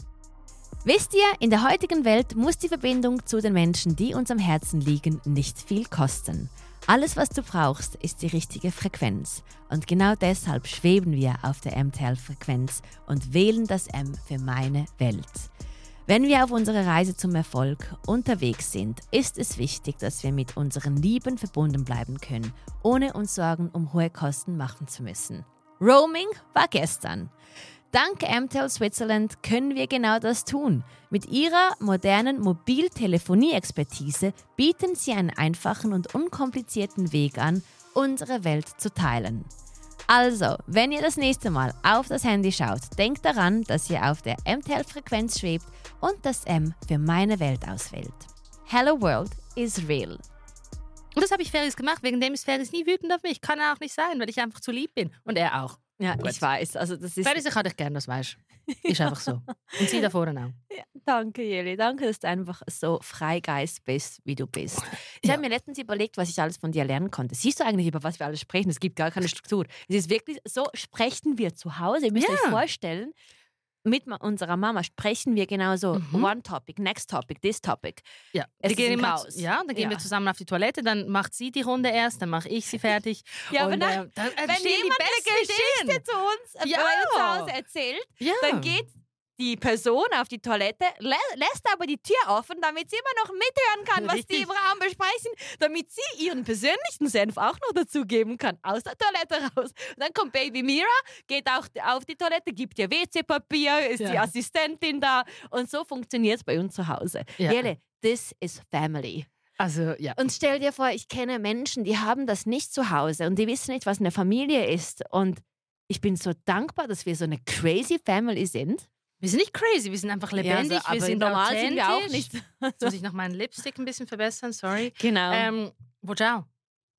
Wisst ihr, in der heutigen Welt muss die Verbindung zu den Menschen, die uns am Herzen liegen, nicht viel kosten. Alles, was du brauchst, ist die richtige Frequenz. Und genau deshalb schweben wir auf der MTL-Frequenz und wählen das M für meine Welt. Wenn wir auf unserer Reise zum Erfolg unterwegs sind, ist es wichtig, dass wir mit unseren Lieben verbunden bleiben können, ohne uns Sorgen um hohe Kosten machen zu müssen. Roaming war gestern. Dank MTEL Switzerland können wir genau das tun. Mit ihrer modernen Mobiltelefonie-Expertise bieten sie einen einfachen und unkomplizierten Weg an, unsere Welt zu teilen. Also, wenn ihr das nächste Mal auf das Handy schaut, denkt daran, dass ihr auf der MTEL-Frequenz schwebt und das M für meine Welt auswählt. Hello World is real. Und das habe ich Ferris gemacht, wegen dem ist Ferris nie wütend auf mich. Kann er auch nicht sein, weil ich einfach zu lieb bin. Und er auch. Ja, Gut. ich weiß. Also das ist Ferris, ich habe dich gern, das weißt du. Ist einfach so. Und sie da vorne auch. Ja, danke, Jeli. Danke, dass du einfach so Freigeist bist, wie du bist. Ich Ja. habe mir letztens überlegt, was ich alles von dir lernen konnte. Siehst du eigentlich, über was wir alles sprechen? Es gibt gar keine Struktur. Es ist wirklich so, sprechen wir zu Hause. Ihr müsst Ja. euch vorstellen, mit unserer Mama sprechen wir genauso. Mhm. One topic, next topic, this topic. Ja, Es wir ist gehen ein immer, ja, dann gehen Ja. wir zusammen auf die Toilette, dann macht sie die Runde erst, dann mache ich sie fertig. Ja, und, aber dann, äh, dann wenn die jemand eine besten Geschichte zu uns äh, Ja. bei uns zu Hause erzählt, Ja. dann geht die Person auf die Toilette, lä lässt aber die Tür offen, damit sie immer noch mithören kann, was die Richtig. im Raum besprechen, damit sie ihren persönlichen Senf auch noch dazugeben kann, aus der Toilette raus. Und dann kommt Baby Mira, geht auch auf die Toilette, gibt ihr WC-Papier, ist Ja. die Assistentin da und so funktioniert es bei uns zu Hause. Ja. Jelle, this is family. Also, ja. Und stell dir vor, ich kenne Menschen, die haben das nicht zu Hause und die wissen nicht, was eine Familie ist. Und ich bin so dankbar, dass wir so eine crazy Family sind. Wir sind nicht crazy, wir sind einfach lebendig, Ja, also, wir sind normal sind wir auch nicht. Jetzt muss ich noch meinen Lipstick ein bisschen verbessern, sorry. Genau. Ähm, wo ciao?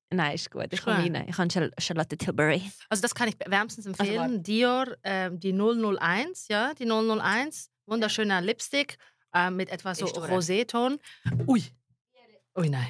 Nein, ist gut. Ich komme rein. Ich habe Char- Charlotte Tilbury. Also das kann ich wärmstens Also, empfehlen. Dior, ähm, die 001, ja, die 001. Wunderschöner Lipstick ähm, mit etwas so. Roséton. Ui. Ui, nein.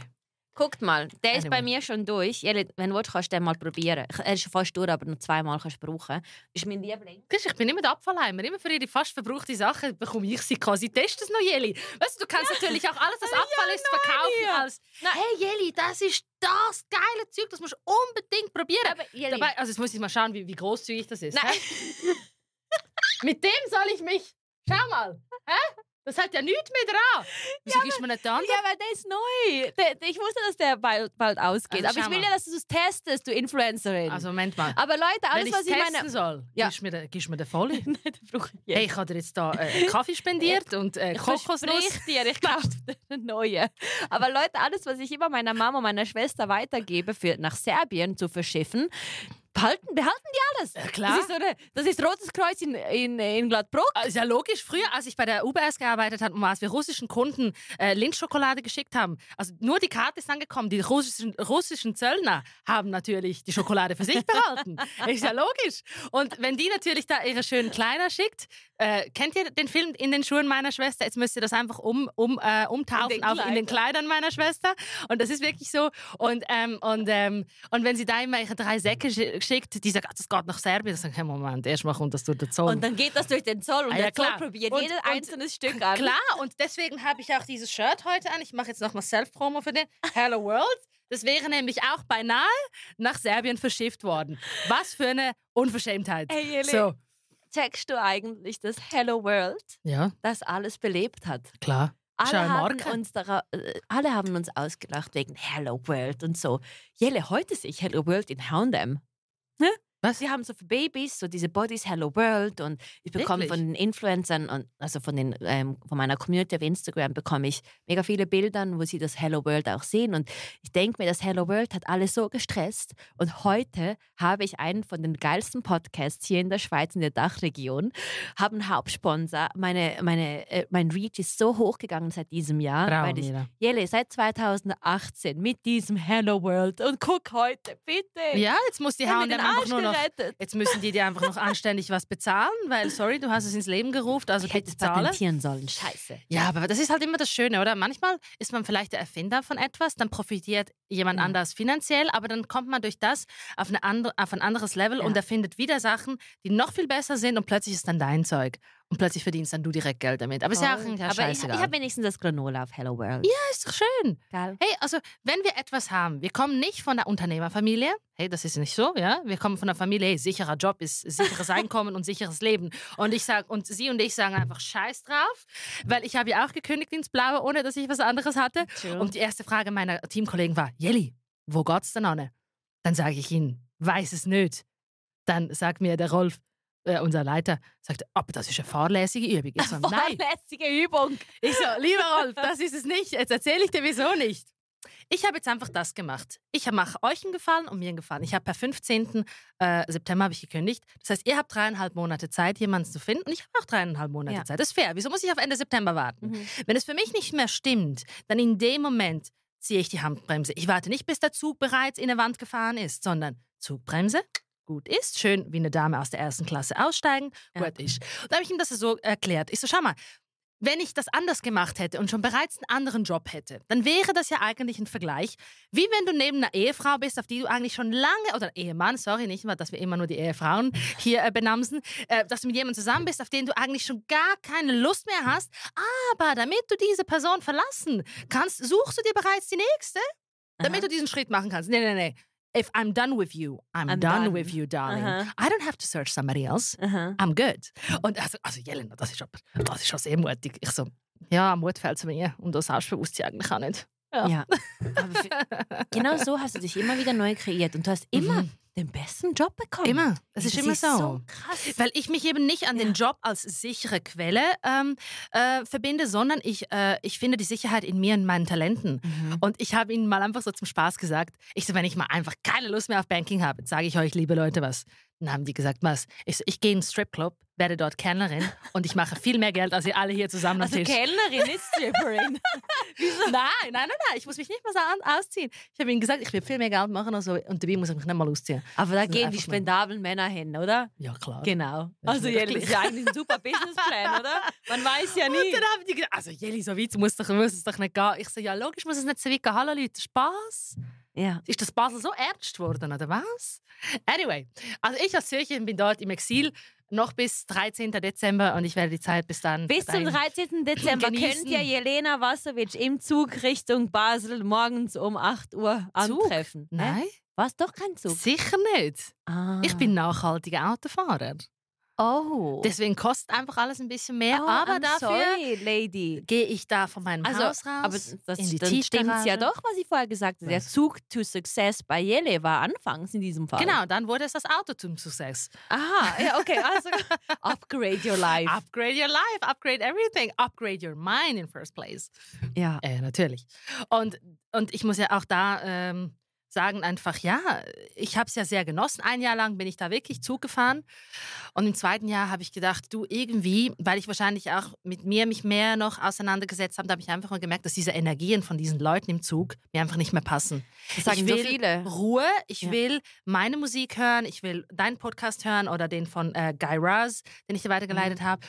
Guckt mal, der ist bei Anyway. mir schon durch. Wenn du willst, kannst du den mal probieren. Er ist schon fast durch, aber noch zweimal kannst du brauchen. Das ist mein Liebling. Ich bin immer der Abfallheimer. Immer für ihre fast verbrauchte Sachen bekomme ich sie quasi. Test es noch, Jeli. Weißt du, du kannst natürlich auch alles, was Abfall ist, verkaufen ja. als «Hey, Jeli, das ist das geile Zeug, das musst du unbedingt probieren». Aber Dabei, also jetzt muss ich mal schauen, wie, wie großzügig das ist. Nein. Mit dem soll ich mich... Schau mal. Hä? Das hat ja nichts mehr dran. Wieso gibst du mir nicht den anderen? Ja, aber der ist neu. Der, der, ich wusste, dass der bald, bald ausgeht. Also aber ich will ja, dass du es testest, du Influencerin. Also Moment mal. aber Leute, alles, ich was ich testen meine... soll, Ja. gibst du mir den, gibst mir den voll? Nein, den brauche ich Hey, jetzt. ich habe dir jetzt da äh, Kaffee spendiert und äh, Ich Kokosnuss. versprich dir, ich kaufe dir eine neue. Aber Leute, alles, was ich immer meiner Mama und meiner Schwester weitergebe, für nach Serbien zu verschiffen, behalten, behalten die alles. Ja, klar. Das ist, so eine, das ist Rotes Kreuz in, in, in Gladbruck. Ah, Ist ja logisch. Früher, als ich bei der UBS gearbeitet habe und als wir russischen Kunden äh, Lindschokolade geschickt haben, also nur die Karte ist angekommen. Die russischen, russischen Zöllner haben natürlich die Schokolade für sich behalten. ist ja logisch. Und wenn die natürlich da ihre schönen Kleider schickt, äh, kennt ihr den Film in den Schuhen meiner Schwester? Jetzt müsst ihr das einfach um, um, äh, umtaufen In den auf in den Kleidern meiner Schwester. Und das ist wirklich so. Und, ähm, und, ähm, und wenn sie da immer ihre drei Säcke schi- schickt, die sagt, ah, das geht nach Serbien, dann sage ich, hey, Moment, erstmal kommt das durch den Zoll. Und dann geht das durch den Zoll und Ah, ja, der Zoll klar. probiert Und- jedes und- einzelne Stück an. Klar, und deswegen habe ich auch dieses Shirt heute an. Ich mache jetzt nochmal Self-Promo für den Hello World. Das wäre nämlich auch beinahe nach Serbien verschifft worden. Was für eine Unverschämtheit. Hey, Jeli. so. Checkst du eigentlich, dass Hello World Ja, das alles belebt hat? klar. Alle haben, uns dara- äh, alle haben uns ausgelacht wegen Hello World und so. Jelle, heute sehe ich Hello World in H&M. Was? Sie haben so für Babys so diese Bodies Hello World und ich bekomme Wirklich? von den Influencern und also von den ähm, von meiner Community auf Instagram bekomme ich mega viele Bilder, wo sie das Hello World auch sehen und ich denke mir, das Hello World hat alle so gestresst und heute habe ich einen von den geilsten Podcasts hier in der Schweiz in der Dachregion, habe einen Hauptsponsor, meine meine äh, mein Reach ist so hochgegangen seit diesem Jahr, Bravo, weil ich Mira. Jelle seit 2018 mit diesem Hello World und guck heute bitte. Ja, jetzt muss die H&M den einfach nur noch... gerettet. Jetzt müssen die dir einfach noch anständig was bezahlen, weil, sorry, du hast es ins Leben gerufen, also Ich hätte bitte es zahle. patentieren sollen. Scheiße. Ja, aber das ist halt immer das Schöne, oder? Manchmal ist man vielleicht der Erfinder von etwas, dann profitiert jemand Ja. anders finanziell, aber dann kommt man durch das auf, eine andere, auf ein anderes Level Ja. und erfindet wieder Sachen, die noch viel besser sind und plötzlich ist dann dein Zeug. Und plötzlich verdienst dann du direkt Geld damit. Aber ist ja auch ja, Aber ich, scheißegal. ich habe wenigstens das Granola auf Hello World. ja, ist doch schön. Geil. Hey, also wenn wir etwas haben, wir kommen nicht von der Unternehmerfamilie, hey, das ist nicht so, ja, wir kommen von der Familie, hey, sicherer Job ist sicheres Einkommen und sicheres Leben. Und ich sag, und sie und ich sagen einfach Scheiß drauf, weil ich habe ja auch gekündigt ins Blaue, ohne dass ich was anderes hatte. True. Und die erste Frage meiner Teamkollegen war, Jelly, wo geht's denn an? Dann sage ich ihnen, weiß es nicht. Dann sagt mir der Rolf, äh, unser Leiter, sagt, aber das ist eine fahrlässige Übung. Ich so, nein. Vorlässige Übung. Ich so, lieber Rolf, das ist es nicht. Jetzt erzähle ich dir wieso nicht. Ich habe jetzt einfach das gemacht. Ich mache euch einen Gefallen und mir einen Gefallen. Ich habe per 15. Äh, September habe ich gekündigt. Das heißt, ihr habt dreieinhalb Monate Zeit, jemanden zu finden. Und ich habe auch dreieinhalb Monate Ja. Zeit. Das ist fair. Wieso muss ich auf Ende September warten? Mhm. Wenn es für mich nicht mehr stimmt, dann in dem Moment ziehe ich die Handbremse. Ich warte nicht, bis der Zug bereits in eine Wand gefahren ist, sondern Zugbremse. Gut ist, schön wie eine Dame aus der ersten Klasse aussteigen, Ja. gut ist. Und da habe ich ihm das so erklärt. Ich so, schau mal, wenn ich das anders gemacht hätte und schon bereits einen anderen Job hätte, dann wäre das ja eigentlich ein Vergleich, wie wenn du neben einer Ehefrau bist, auf die du eigentlich schon lange, oder Ehemann, sorry, nicht mal, dass wir immer nur die Ehefrauen hier äh, benamsen, äh, dass du mit jemandem zusammen bist, auf den du eigentlich schon gar keine Lust mehr hast, aber damit du diese Person verlassen kannst, suchst du dir bereits die nächste, damit Aha. du diesen Schritt machen kannst. Nee, nee, nee. If I'm done with you, I'm, I'm done, done. with you, darling. Aha. I don't have to search somebody else. Aha. I'm good. Und also, also Jelena, das ist, aber, das ist schon sehr mutig. Ich so, ja, Mut fällt zu mir und das Selbstbewusstsein eigentlich auch nicht. Ja. Ja. Genau so hast du dich immer wieder neu kreiert und du hast immer Mhm. Den besten Job bekommen. Immer. Das ist immer so. so krass. Weil ich mich eben nicht an den Job als sichere Quelle ähm, äh, verbinde, sondern ich, äh, ich finde die Sicherheit in mir und meinen Talenten. Mhm. Und ich habe ihnen mal einfach so zum Spaß gesagt, ich so, wenn ich mal einfach keine Lust mehr auf Banking habe, sage ich euch, liebe Leute, was. Dann haben die gesagt, was? Ich, so, ich gehe in einen Stripclub, werde dort Kellnerin und ich mache viel mehr Geld als ihr alle hier zusammen am Also Tisch. Kellnerin ist Stripperin. Nein, nein, nein, nein, ich muss mich nicht mal so ausziehen. Ich habe ihnen gesagt, ich will viel mehr Geld machen und, so, und dabei muss ich mich nicht mal ausziehen. Aber da gehen die spendablen Männer hin, oder? Ja, klar. Genau. Also Jelle, ist ja eigentlich ein super Businessplan, oder? Man weiß ja Und nie. dann haben die gedacht, also Jelly, so weit muss, doch, muss es doch nicht gehen. Ich so, ja logisch muss es nicht so weit gehen. Hallo Leute, Spaß. Ja. Ist das Basel so ernst geworden, oder was? Anyway, also ich als Zürcherin bin dort im Exil noch bis 13. Dezember und ich werde die Zeit bis dann Bis zum dahin- 13. Dezember Genießen. könnt ihr Jelena Wasowitsch im Zug Richtung Basel morgens um 8 Uhr antreffen. Hä? Nein, War es doch kein Zug? sicher nicht. Ah. Ich bin nachhaltiger Autofahrer. Oh. Deswegen kostet einfach alles ein bisschen mehr. oh, aber I'm dafür sorry, Lady. gehe ich da von meinem Also, Haus raus. aber das in die dann stimmt's ja doch, was ich vorher gesagt habe. Der Was? Zug to Success bei Yele war anfangs in diesem Fall. Genau, dann wurde es das Auto zum Success. Aha, ja, okay. Also upgrade your life. Upgrade your life, upgrade everything, upgrade your mind in first place. Ja. Äh, natürlich. Und, und ich muss ja auch da ähm, sagen, einfach, ja, ich habe es ja sehr genossen. Ein Jahr lang bin ich da wirklich Zug gefahren. Und im zweiten Jahr habe ich gedacht, du irgendwie, weil ich wahrscheinlich auch mit mir mich mehr noch auseinandergesetzt habe, da habe ich einfach mal gemerkt, dass diese Energien von diesen Leuten im Zug mir einfach nicht mehr passen. Das sagen ich so will viele. Ruhe, ich Ja. will meine Musik hören, ich will deinen Podcast hören oder den von äh, Guy Raz, den ich dir weitergeleitet Mhm. habe.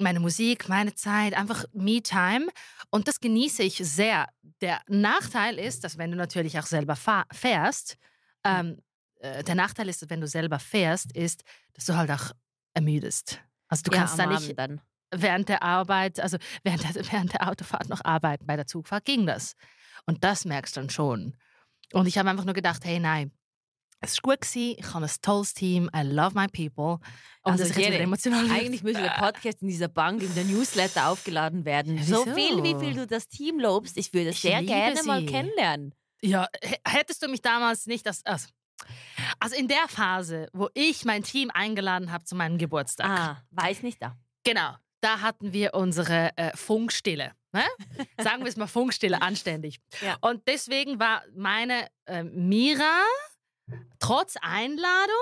Meine Musik, meine Zeit, einfach Me-Time. Und das genieße ich sehr. Der Nachteil ist, dass wenn du natürlich auch selber fährst, ähm, äh, der Nachteil ist, dass wenn du selber fährst, ist, dass du halt auch ermüdest. Also du ja, kannst da nicht während der Arbeit, also während der, während der Autofahrt noch arbeiten. Bei der Zugfahrt ging das. Und das merkst du dann schon. Und ich habe einfach nur gedacht, hey, nein, es war gut, gewesen, ich habe ein tolles Team, I love my people. Und Also das jede- emotional. Eigentlich müsste der Podcast in dieser Bank, in der Newsletter aufgeladen werden. Ja, so viel, wie viel du das Team lobst, ich würde es Ich sehr gerne mal sie. kennenlernen. Ja, hättest du mich damals nicht das. Also, also in der Phase, wo ich mein Team eingeladen habe zu meinem Geburtstag. Ah, weiß nicht da. Genau. Da hatten wir unsere äh, Funkstille. Ne? Sagen wir es mal Funkstille, anständig. Ja. Und deswegen war meine äh, Mira trotz Einladung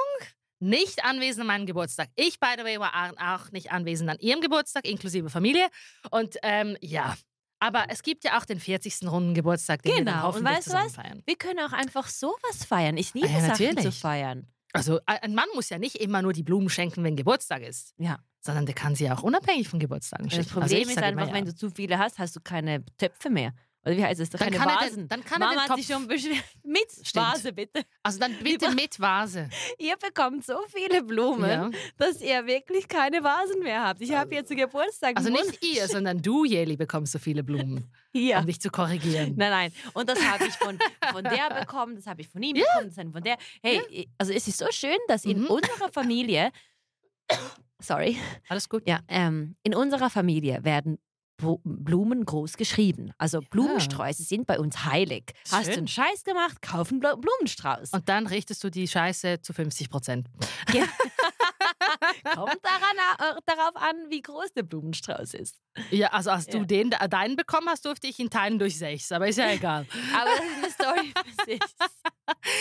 nicht anwesend an meinem Geburtstag. Ich, by the way, war auch nicht anwesend an ihrem Geburtstag, inklusive Familie. Und ähm, ja, aber es gibt ja auch den 40. Runden Geburtstag, den wir dann Genau. Und hoffentlich weißt du zusammen was? feiern. Wir können auch einfach sowas feiern. Ich liebe Ah ja, Sachen zu natürlich. feiern. Also ein Mann muss ja nicht immer nur die Blumen schenken, wenn Geburtstag ist. Ja. Sondern der kann sie auch unabhängig von Geburtstagen schenken. Das Problem also ist sag immer einfach, ja. wenn du zu viele hast, hast du keine Töpfe mehr. Oder wie heißt es? Dann keine kann er Vasen. den- dann kann er Mama den hat sich Topf- schon beschwert. Mit Stimmt. Vase, bitte. Also dann bitte mit Vase. Ihr bekommt so viele Blumen, Ja. dass ihr wirklich keine Vasen mehr habt. Ich habe jetzt Geburtstag Also nicht ihr, sondern du, Jeli, bekommst so viele Blumen, hier. um dich zu korrigieren. Nein, nein. Und das habe ich von, von der bekommen, das habe ich von ihm bekommen, das habe ich von der. Hey, also es ist so schön, dass in Mhm. unserer Familie, sorry, Alles gut? ja, ähm, in unserer Familie werden Blumen groß geschrieben. Also Blumensträuße sind bei uns heilig. Hast du Schön. einen Scheiß gemacht, kauf einen Blu- Blumenstrauß. Und dann richtest du die Scheiße zu 50 Prozent. Kommt daran, äh, darauf an, wie groß der Blumenstrauß ist. Ja, also als du Ja. den, äh, deinen bekommen hast, durfte ich ihn teilen durch sechs. Aber ist ja egal. Aber das ist eine Story für sich.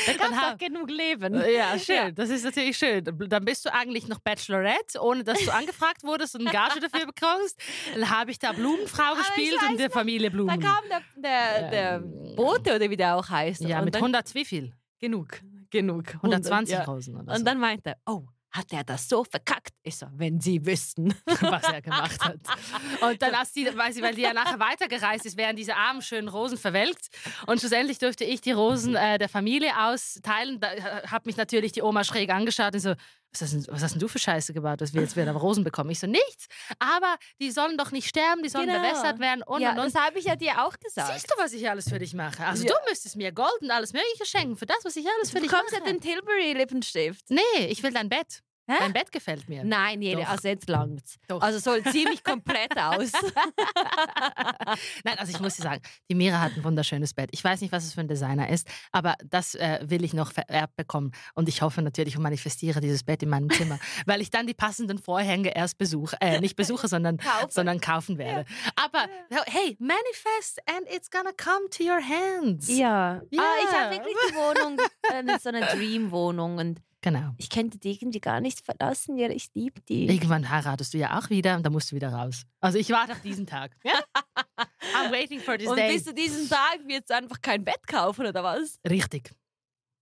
Da kannst du auch genug leben. Ja, schön. Das ist natürlich schön. Dann bist du eigentlich noch Bachelorette, ohne dass du angefragt wurdest und eine Gage dafür bekommst. Dann habe ich da Blumenfrau ich gespielt und der Familie Da Blumen. kam der, der, der Ähm, Bote oder wie der auch heißt. ja, und mit dann, 100 wie viel? genug, genug. 120 ja. Oder Und so, dann meinte er, oh, hat er das so verkackt? Ich so, wenn Sie wüssten. was er gemacht hat. Und dann, als die, weil, sie, weil die ja nachher weitergereist ist, werden diese armen, schönen Rosen verwelkt. Und schlussendlich durfte ich die Rosen äh, der Familie austeilen. Da äh, hat mich natürlich die Oma schräg angeschaut und so, was hast, denn, was hast denn du für Scheiße gebaut, dass wir jetzt wieder Rosen bekommen? Ich so, nichts. Aber die sollen doch nicht sterben, die sollen Genau. bewässert werden und, ja, und, und. das habe ich ja dir auch gesagt. Siehst du, was ich alles für dich mache? Also Ja. du müsstest mir Gold und alles mögliche schenken für das, was ich alles für du dich bekommst ja mache. den Tilbury-Lippenstift. nee, ich will dein Bett. Hä? Dein Bett gefällt mir. Nein, jede, Doch. also jetzt langt's. Doch. Also soll ziemlich komplett aus. Nein, also ich muss dir sagen, die Mira hat ein wunderschönes Bett. Ich weiß nicht, was es für ein Designer ist, aber das äh, will ich noch vererbt bekommen. Und ich hoffe natürlich und manifestiere dieses Bett in meinem Zimmer, weil ich dann die passenden Vorhänge erst besuche, äh, nicht besuche, sondern Kaufe. sondern kaufen werde. Aber hey, manifest and it's gonna come to your hands. Ja. Ja. Ah, ich habe wirklich die Wohnung, äh, so eine Dream-Wohnung und Genau. ich könnte die irgendwie gar nicht verlassen. Ja, ich liebe die. Irgendwann heiratest du ja auch wieder und dann musst du wieder raus. Also ich warte auf diesen Tag. Ja? I'm waiting for this und day. bis zu diesem Tag wird es einfach kein Bett kaufen oder was? Richtig.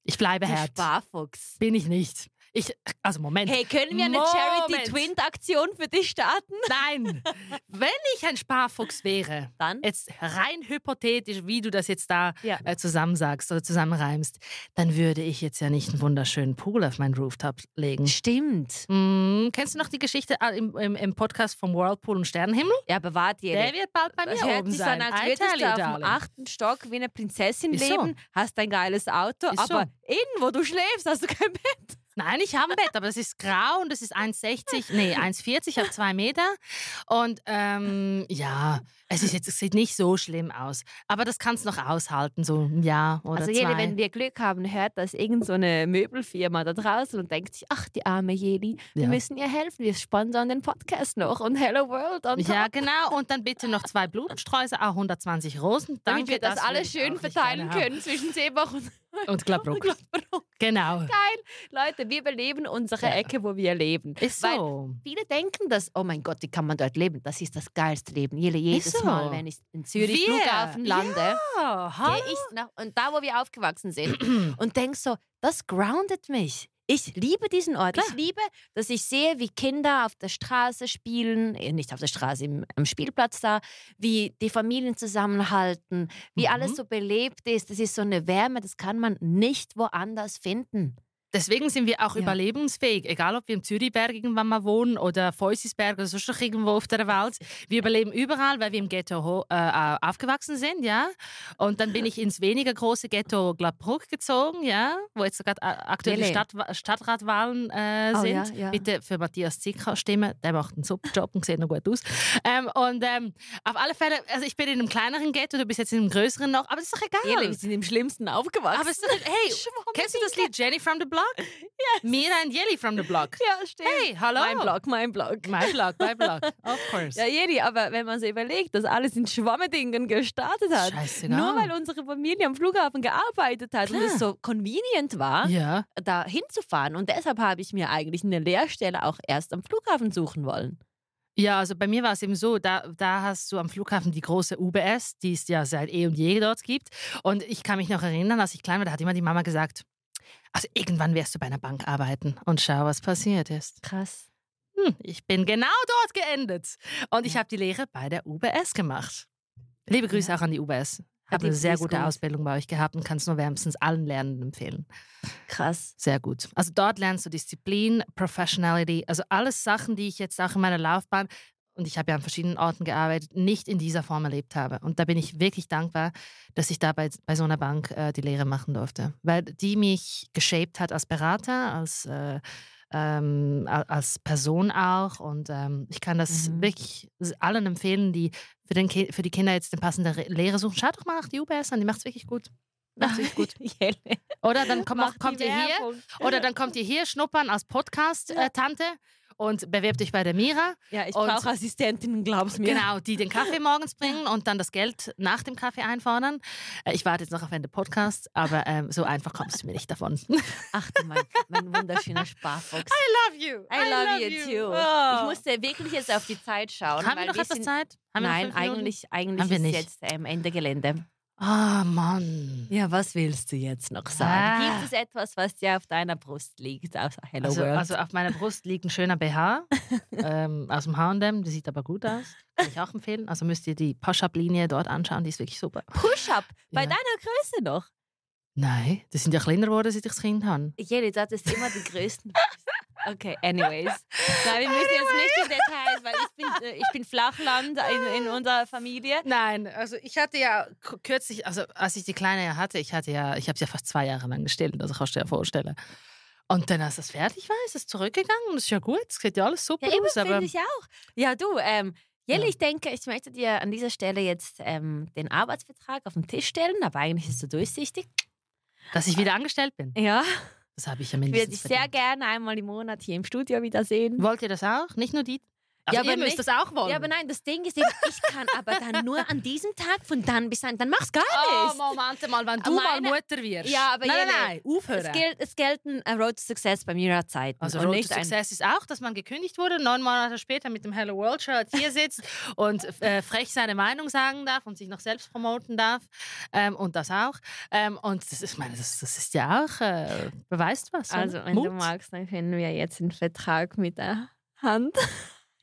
Ich bleibe hart. Sparfuchs. Bin ich nicht. Ich, also Moment. Hey, können wir eine. Charity-Twin-Aktion für dich starten? Nein, wenn ich ein Sparfuchs wäre, Dann? jetzt rein hypothetisch, wie du das jetzt da Ja. äh, zusammensagst oder zusammenreimst, dann würde ich jetzt ja nicht einen wunderschönen Pool auf meinen Rooftop legen. Stimmt. Mm, kennst du noch die Geschichte äh, im, im, im Podcast vom Whirlpool und Sternenhimmel? Ja, aber warte, Der wird bald bei mir Das oben so sein. an, als würdest du auf dem achten Stock wie eine Prinzessin Ist so. leben, hast ein geiles Auto, Ist so. aber innen, wo du schläfst, hast du kein Bett. Nein, ich habe ein Bett, aber es ist grau und es ist 1,60, nee, 1,40 auf zwei Meter. Und ähm, ja, es, ist jetzt, es sieht nicht so schlimm aus. Aber das kannst du noch aushalten, so ein Jahr oder Also zwei. Jeli, wenn wir Glück haben, hört das irgend so eine Möbelfirma da draußen und denkt sich, ach, die arme Jeli, wir Ja. müssen ihr helfen, wir sponsern den Podcast noch und Hello World on ja, genau. Und dann bitte noch zwei Blumensträuße, auch 120 Rosen. Damit Danke, wir das, alles will ich schön verteilen können zwischen Seebach und Und. Gladbruch. Genau. Geil. Leute, wir beleben unsere Ja. Ecke, wo wir leben. Ist Weil so. Viele denken, dass, oh mein Gott, wie kann man dort leben? Das ist das geilste Leben. Jede, jedes so. Mal, wenn ich in Zürich Wir? Flughafen lande, Ja, gehe ich nach, und da, wo wir aufgewachsen sind, und denke so, das groundet mich. Ich liebe diesen Ort. Ich Klar. liebe, dass ich sehe, wie Kinder auf der Straße spielen, äh, nicht auf der Straße, im, am Spielplatz da, wie die Familien zusammenhalten, wie Mhm. alles so belebt ist. Das ist so eine Wärme, das kann man nicht woanders finden. Deswegen sind wir auch Ja. überlebensfähig, egal ob wir im Zürichberg irgendwann mal wohnen oder Feusisberg oder sonst irgendwo auf der Welt. Wir überleben überall, weil wir im Ghetto äh, aufgewachsen sind, ja. Und dann bin ich ins weniger große Ghetto Gladbruck gezogen, ja, wo jetzt gerade äh, aktuell die Jelle. Stadt, Stadtratwahlen äh, Oh, sind. ja, ja. Bitte für Matthias Zicker stimmen, der macht einen super Job und sieht noch gut aus. Ähm, und ähm, auf alle Fälle, also ich bin in einem kleineren Ghetto, du bist jetzt in einem größeren noch, aber das ist doch egal. Ehrlich, wir sind im Schlimmsten aufgewachsen. Aber es ist doch, hey, kennst du das Lied Jenny from the Block? Mira and Jelly from the Block. Ja, stimmt. Hey, hallo. Mein Blog, mein Blog. My Block, my Block. Of course. Ja, Jedi, aber wenn man sich überlegt, dass alles in Schwammedingen gestartet hat, Scheißegal. nur weil unsere Familie am Flughafen gearbeitet hat und Klar. es so convenient war, Ja. da hinzufahren. Und deshalb habe ich mir eigentlich eine Lehrstelle auch erst am Flughafen suchen wollen. Ja, also bei mir war es eben so, da, da hast du am Flughafen die große UBS, die es ja seit eh und je dort gibt. Und ich kann mich noch erinnern, als ich klein war, da hat immer die Mama gesagt, also irgendwann wirst du bei einer Bank arbeiten und schau, was passiert ist. Krass. Hm, ich bin genau dort geendet. Und ich habe die Lehre bei der UBS gemacht. Liebe Grüße Ja. auch an die UBS. Habe eine sehr gute gut. Ausbildung bei euch gehabt und kann es nur wärmstens allen Lernenden empfehlen. Krass. Sehr gut. Also dort lernst du Disziplin, Professionality, also alles Sachen, die ich jetzt auch in meiner Laufbahn, und ich habe ja an verschiedenen Orten gearbeitet, nicht in dieser Form erlebt habe. Und da bin ich wirklich dankbar, dass ich da bei, bei so einer Bank äh, die Lehre machen durfte. Weil die mich geshaped hat als Berater, als, äh, ähm, als Person auch. Und ähm, ich kann das Mhm. wirklich allen empfehlen, die für, den Ki für die Kinder jetzt eine passende Re- Lehre suchen. Schaut doch mal nach die UBS an, die macht es wirklich gut. Macht wirklich gut. Oder dann die kommt ihr hier oder dann kommt ihr hier schnuppern als Podcast-Tante und bewerbt euch bei der Mira. Ja, ich brauche Assistentinnen, glaub's mir. Genau, die den Kaffee morgens bringen und dann das Geld nach dem Kaffee einfordern. Äh, Ich warte jetzt noch auf Ende Podcast, aber ähm, so einfach kommst du mir nicht davon. I Ach du mein, mein wunderschöner Sparfuchs. love you. I love, you, too. Ich musste wirklich jetzt auf die Zeit schauen. Oh. Haben weil wir noch etwas Zeit? Haben Nein, eigentlich, eigentlich Haben wir ist nicht. jetzt ähm, Ende Gelände. Ah, Mann. Ja, was willst du jetzt noch sagen? Ah. Gibt es etwas, was dir auf deiner Brust liegt? Aus Hello Also, World. also auf meiner Brust liegt ein schöner BH ähm, aus dem H&M. Der sieht aber gut aus. Kann ich auch empfehlen. Also müsst ihr die Push-Up-Linie dort anschauen. Die ist wirklich super. Push-up bei Ja. deiner Größe noch. Nein, die sind ja kleiner geworden, seit ich das Kind habe. Jeli, das ist immer die größten. Okay, anyways. Nein, wir müssen jetzt nicht in Details, weil ich bin, äh, ich bin Flachland in, in unserer Familie. Nein, also ich hatte ja kürzlich, also als ich die Kleine ja hatte, ich hatte ja, ich habe sie ja fast zwei Jahre lang gestillt, also kannst du dir vorstellen. Und dann, als das fertig war, ist es zurückgegangen und ist ja gut, es geht ja alles super Ja, aus, aber ich auch. Ja, du, ähm, Jeli, Ja. ich denke, ich möchte dir an dieser Stelle jetzt ähm, den Arbeitsvertrag auf den Tisch stellen, aber eigentlich ist er durchsichtig. dass ich wieder angestellt bin, Ja, das habe ich ja ich würde mindestens dich sehr gerne einmal im Monat hier im Studio wiedersehen. Wollt ihr das auch? Nicht nur die? Also Ja, aber ihr müsst nicht- das auch wollen. Ja, aber nein, das Ding ist eben, ich kann aber dann nur an diesem Tag von dann bis dann, dann mach's gar Oh, nicht. Moment mal, wenn du Meine- mal Mutter wirst. Ja, aber nein, nein, nein, aufhören. Es, gilt, es gelten äh, Road to Success bei mir Zeiten. Also und Road to Success ist auch, dass man gekündigt wurde, neun Monate später mit dem Hello World Shirt hier sitzt und äh, frech seine Meinung sagen darf und sich noch selbst promoten darf ähm, und das auch. Ähm, und das, ist- ich meine, das, das ist ja auch, äh, beweist was. oder? Also, wenn Mut. du magst, dann können wir jetzt den Vertrag mit der Hand.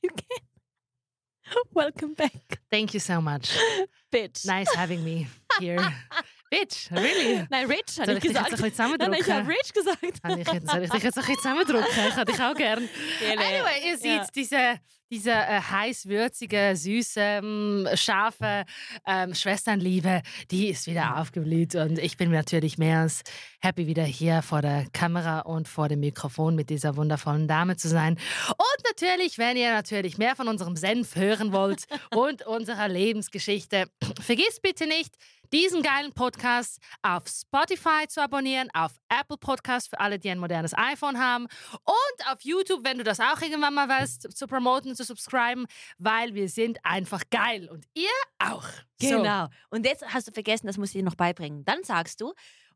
Okay. Welcome back, Thank you so much. bitch. Nice having me here. Bitch, really? Nein, Rich habe ich ich gesagt. bisschen Nein, ich habe Rich gesagt. Soll ich, jetzt- soll ich dich jetzt ein bisschen zusammendrücken? Ich hätte dich auch gern. Anyway, ihr seht Ja. diese, diese äh, heiß-würzige, süße, scharfe ähm, Schwesternliebe, die ist wieder aufgeblüht. Und ich bin natürlich mehr als happy, wieder hier vor der Kamera und vor dem Mikrofon mit dieser wundervollen Dame zu sein. Und natürlich, wenn ihr natürlich mehr von unserem Senf hören wollt und unserer Lebensgeschichte, vergisst bitte nicht, diesen geilen Podcast auf Spotify zu abonnieren, auf Apple Podcast für alle, die ein modernes iPhone haben und auf YouTube, wenn du das auch irgendwann mal weißt, zu promoten, zu subscriben, weil wir sind einfach geil und ihr auch. So. Genau. Und jetzt hast du vergessen, das muss ich dir noch beibringen. Dann sagst du,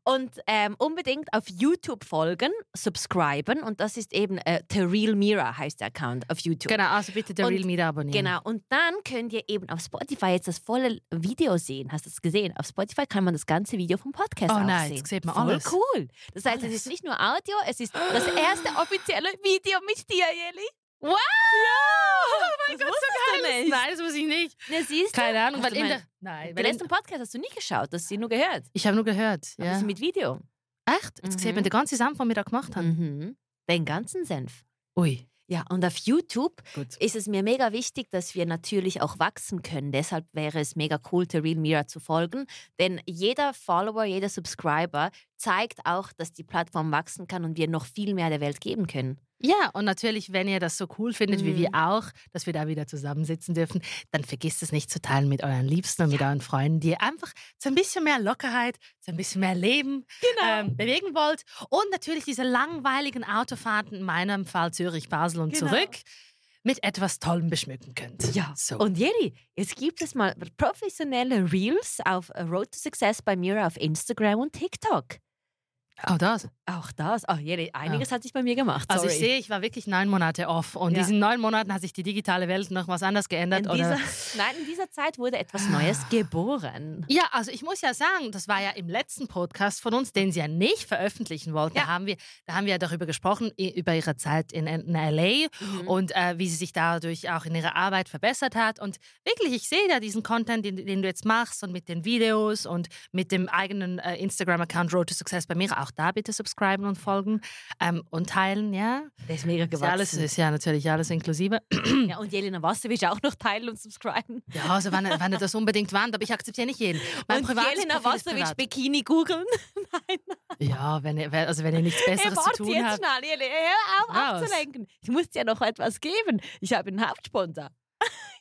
und ähm, unbedingt auf YouTube folgen, subscriben. Und das ist eben äh, The Real Mira heißt der Account auf YouTube. Genau, also bitte Und- Real Media abonnieren. Genau, und dann könnt ihr eben auf Spotify jetzt das volle Video sehen. Hast du es gesehen? Auf Spotify kann man das ganze Video vom Podcast Oh auch nein, sehen. jetzt sieht man Voll alles. cool. Das heißt, es Alles. ist nicht nur Audio, es ist das erste offizielle Video mit dir, Jeli. Wow! Oh mein Gott, so geil. Nicht. Nein, das muss ich nicht. Na, siehst du? Keine Ahnung, weil in der. Nein, Den letzten Podcast hast du nicht geschaut, das hast du nur gehört. ich habe nur gehört. Aber Ja. das ist mit Video. Echt? Jetzt Mhm. man den ganzen Senf, den wir da gemacht haben. Mhm. Den ganzen Senf. Ui. Ja, und auf YouTube Gut. ist es mir mega wichtig, dass wir natürlich auch wachsen können. Deshalb wäre es mega cool, The Real Mira zu folgen. Denn jeder Follower, jeder Subscriber zeigt auch, dass die Plattform wachsen kann und wir noch viel mehr der Welt geben können. Ja, und natürlich, wenn ihr das so cool findet wie Mhm. wir auch, dass wir da wieder zusammensitzen dürfen, dann vergisst es nicht zu teilen mit euren Liebsten und mit euren Freunden, die ihr einfach zu ein bisschen mehr Lockerheit, zu ein bisschen mehr Leben ähm, bewegen wollt. Und natürlich diese langweiligen Autofahrten, in meinem Fall Zürich, Basel und Genau. zurück, mit etwas Tollem beschmücken könnt. Ja, so. Und Jeri, jetzt gibt es mal professionelle Reels auf Road to Success bei Mira auf Instagram und TikTok. Auch das. Auch das. Oh, Jeri, einiges hat sich bei mir gemacht. Also ich sorry. sehe, ich war wirklich neun Monate off und Ja. in diesen neun Monaten hat sich die digitale Welt noch was anders geändert. in dieser, nein, in dieser Zeit wurde etwas Neues geboren. Ja, also ich muss ja sagen, das war ja im letzten Podcast von uns, den sie ja nicht veröffentlichen wollten. Ja. Da, haben wir, da haben wir ja darüber gesprochen, über ihre Zeit in, in LA Mhm. und äh, wie sie sich dadurch auch in ihrer Arbeit verbessert hat. Und wirklich, ich sehe ja diesen Content, den, den du jetzt machst und mit den Videos und mit dem eigenen äh, Instagram-Account Road to Success bei mir. Auch da bitte subscriben und folgen ähm, und teilen, ja. Der ist mega Ist ja, alles, gewachsen. ist ja natürlich alles inklusive. Ja, und Jelena Wasserwitsch auch noch teilen und subscriben. Ja, also wenn, ihr- wenn ihr das unbedingt wandt, aber ich akzeptiere nicht jeden. Mein und Jelena privat. Bikini googeln. Nein, Ja, wenn ihr, also wenn ihr nichts hey, Besseres zu tun jetzt habt. schnell, Jelena, hör auf Raus. abzulenken. Ich muss dir noch etwas geben. Ich habe einen Hauptsponsor.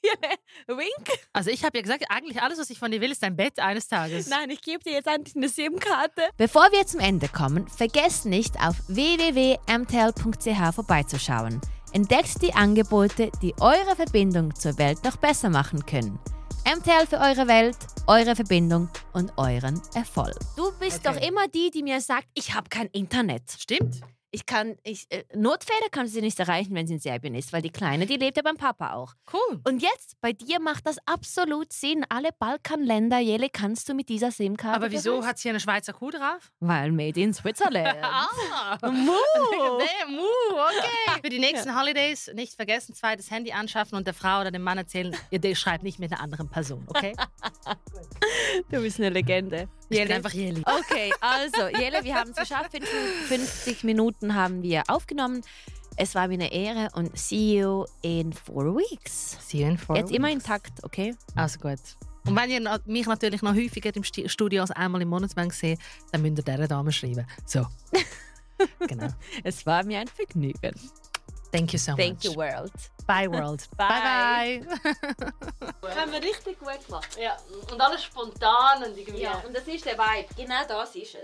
Wink. Also ich habe ja gesagt, eigentlich alles, was ich von dir will, ist dein Bett eines Tages. Nein, ich gebe dir jetzt endlich eine SIM-Karte. Bevor wir zum Ende kommen, vergesst nicht, auf www.mtel.ch vorbeizuschauen. Entdeckt die Angebote, die eure Verbindung zur Welt noch besser machen können. MTL für eure Welt, eure Verbindung und euren Erfolg. Du bist Okay. doch immer die, die mir sagt, ich habe kein Internet. Stimmt. Ich kann, ich, äh, Notfälle kann sie nicht erreichen, wenn sie in Serbien ist, weil die Kleine, die lebt ja beim Papa auch. Cool. Und jetzt, bei dir macht das absolut Sinn. Alle Balkanländer, Jelle, kannst du mit dieser SIM-Karte Aber wieso hat sie eine Schweizer Kuh drauf? Weil made in Switzerland. Ah. Mu. Nee, Mu, okay. Für die nächsten Holidays nicht vergessen, zweites Handy anschaffen und der Frau oder dem Mann erzählen, ihr schreibt nicht mit einer anderen Person, okay? Du bist eine Legende. Ich bin einfach Jeli. Okay, also, Jelle, wir haben es geschafft. 50 Minuten haben wir aufgenommen. Es war mir eine Ehre und see you in four weeks. See you in four Jetzt immer intakt, okay? Also gut. Und wenn ihr mich natürlich noch häufiger im Studio als einmal im Monat sehen dann müsst ihr dieser Dame schreiben. So. genau. Es war mir ein Vergnügen. Thank you so Thank much. you, world. Bye, world. Bye. bye. bye. Haben wir richtig gut gemacht. ja, und alles spontan und irgendwie. Ja, und das ist der Vibe. Genau das ist es.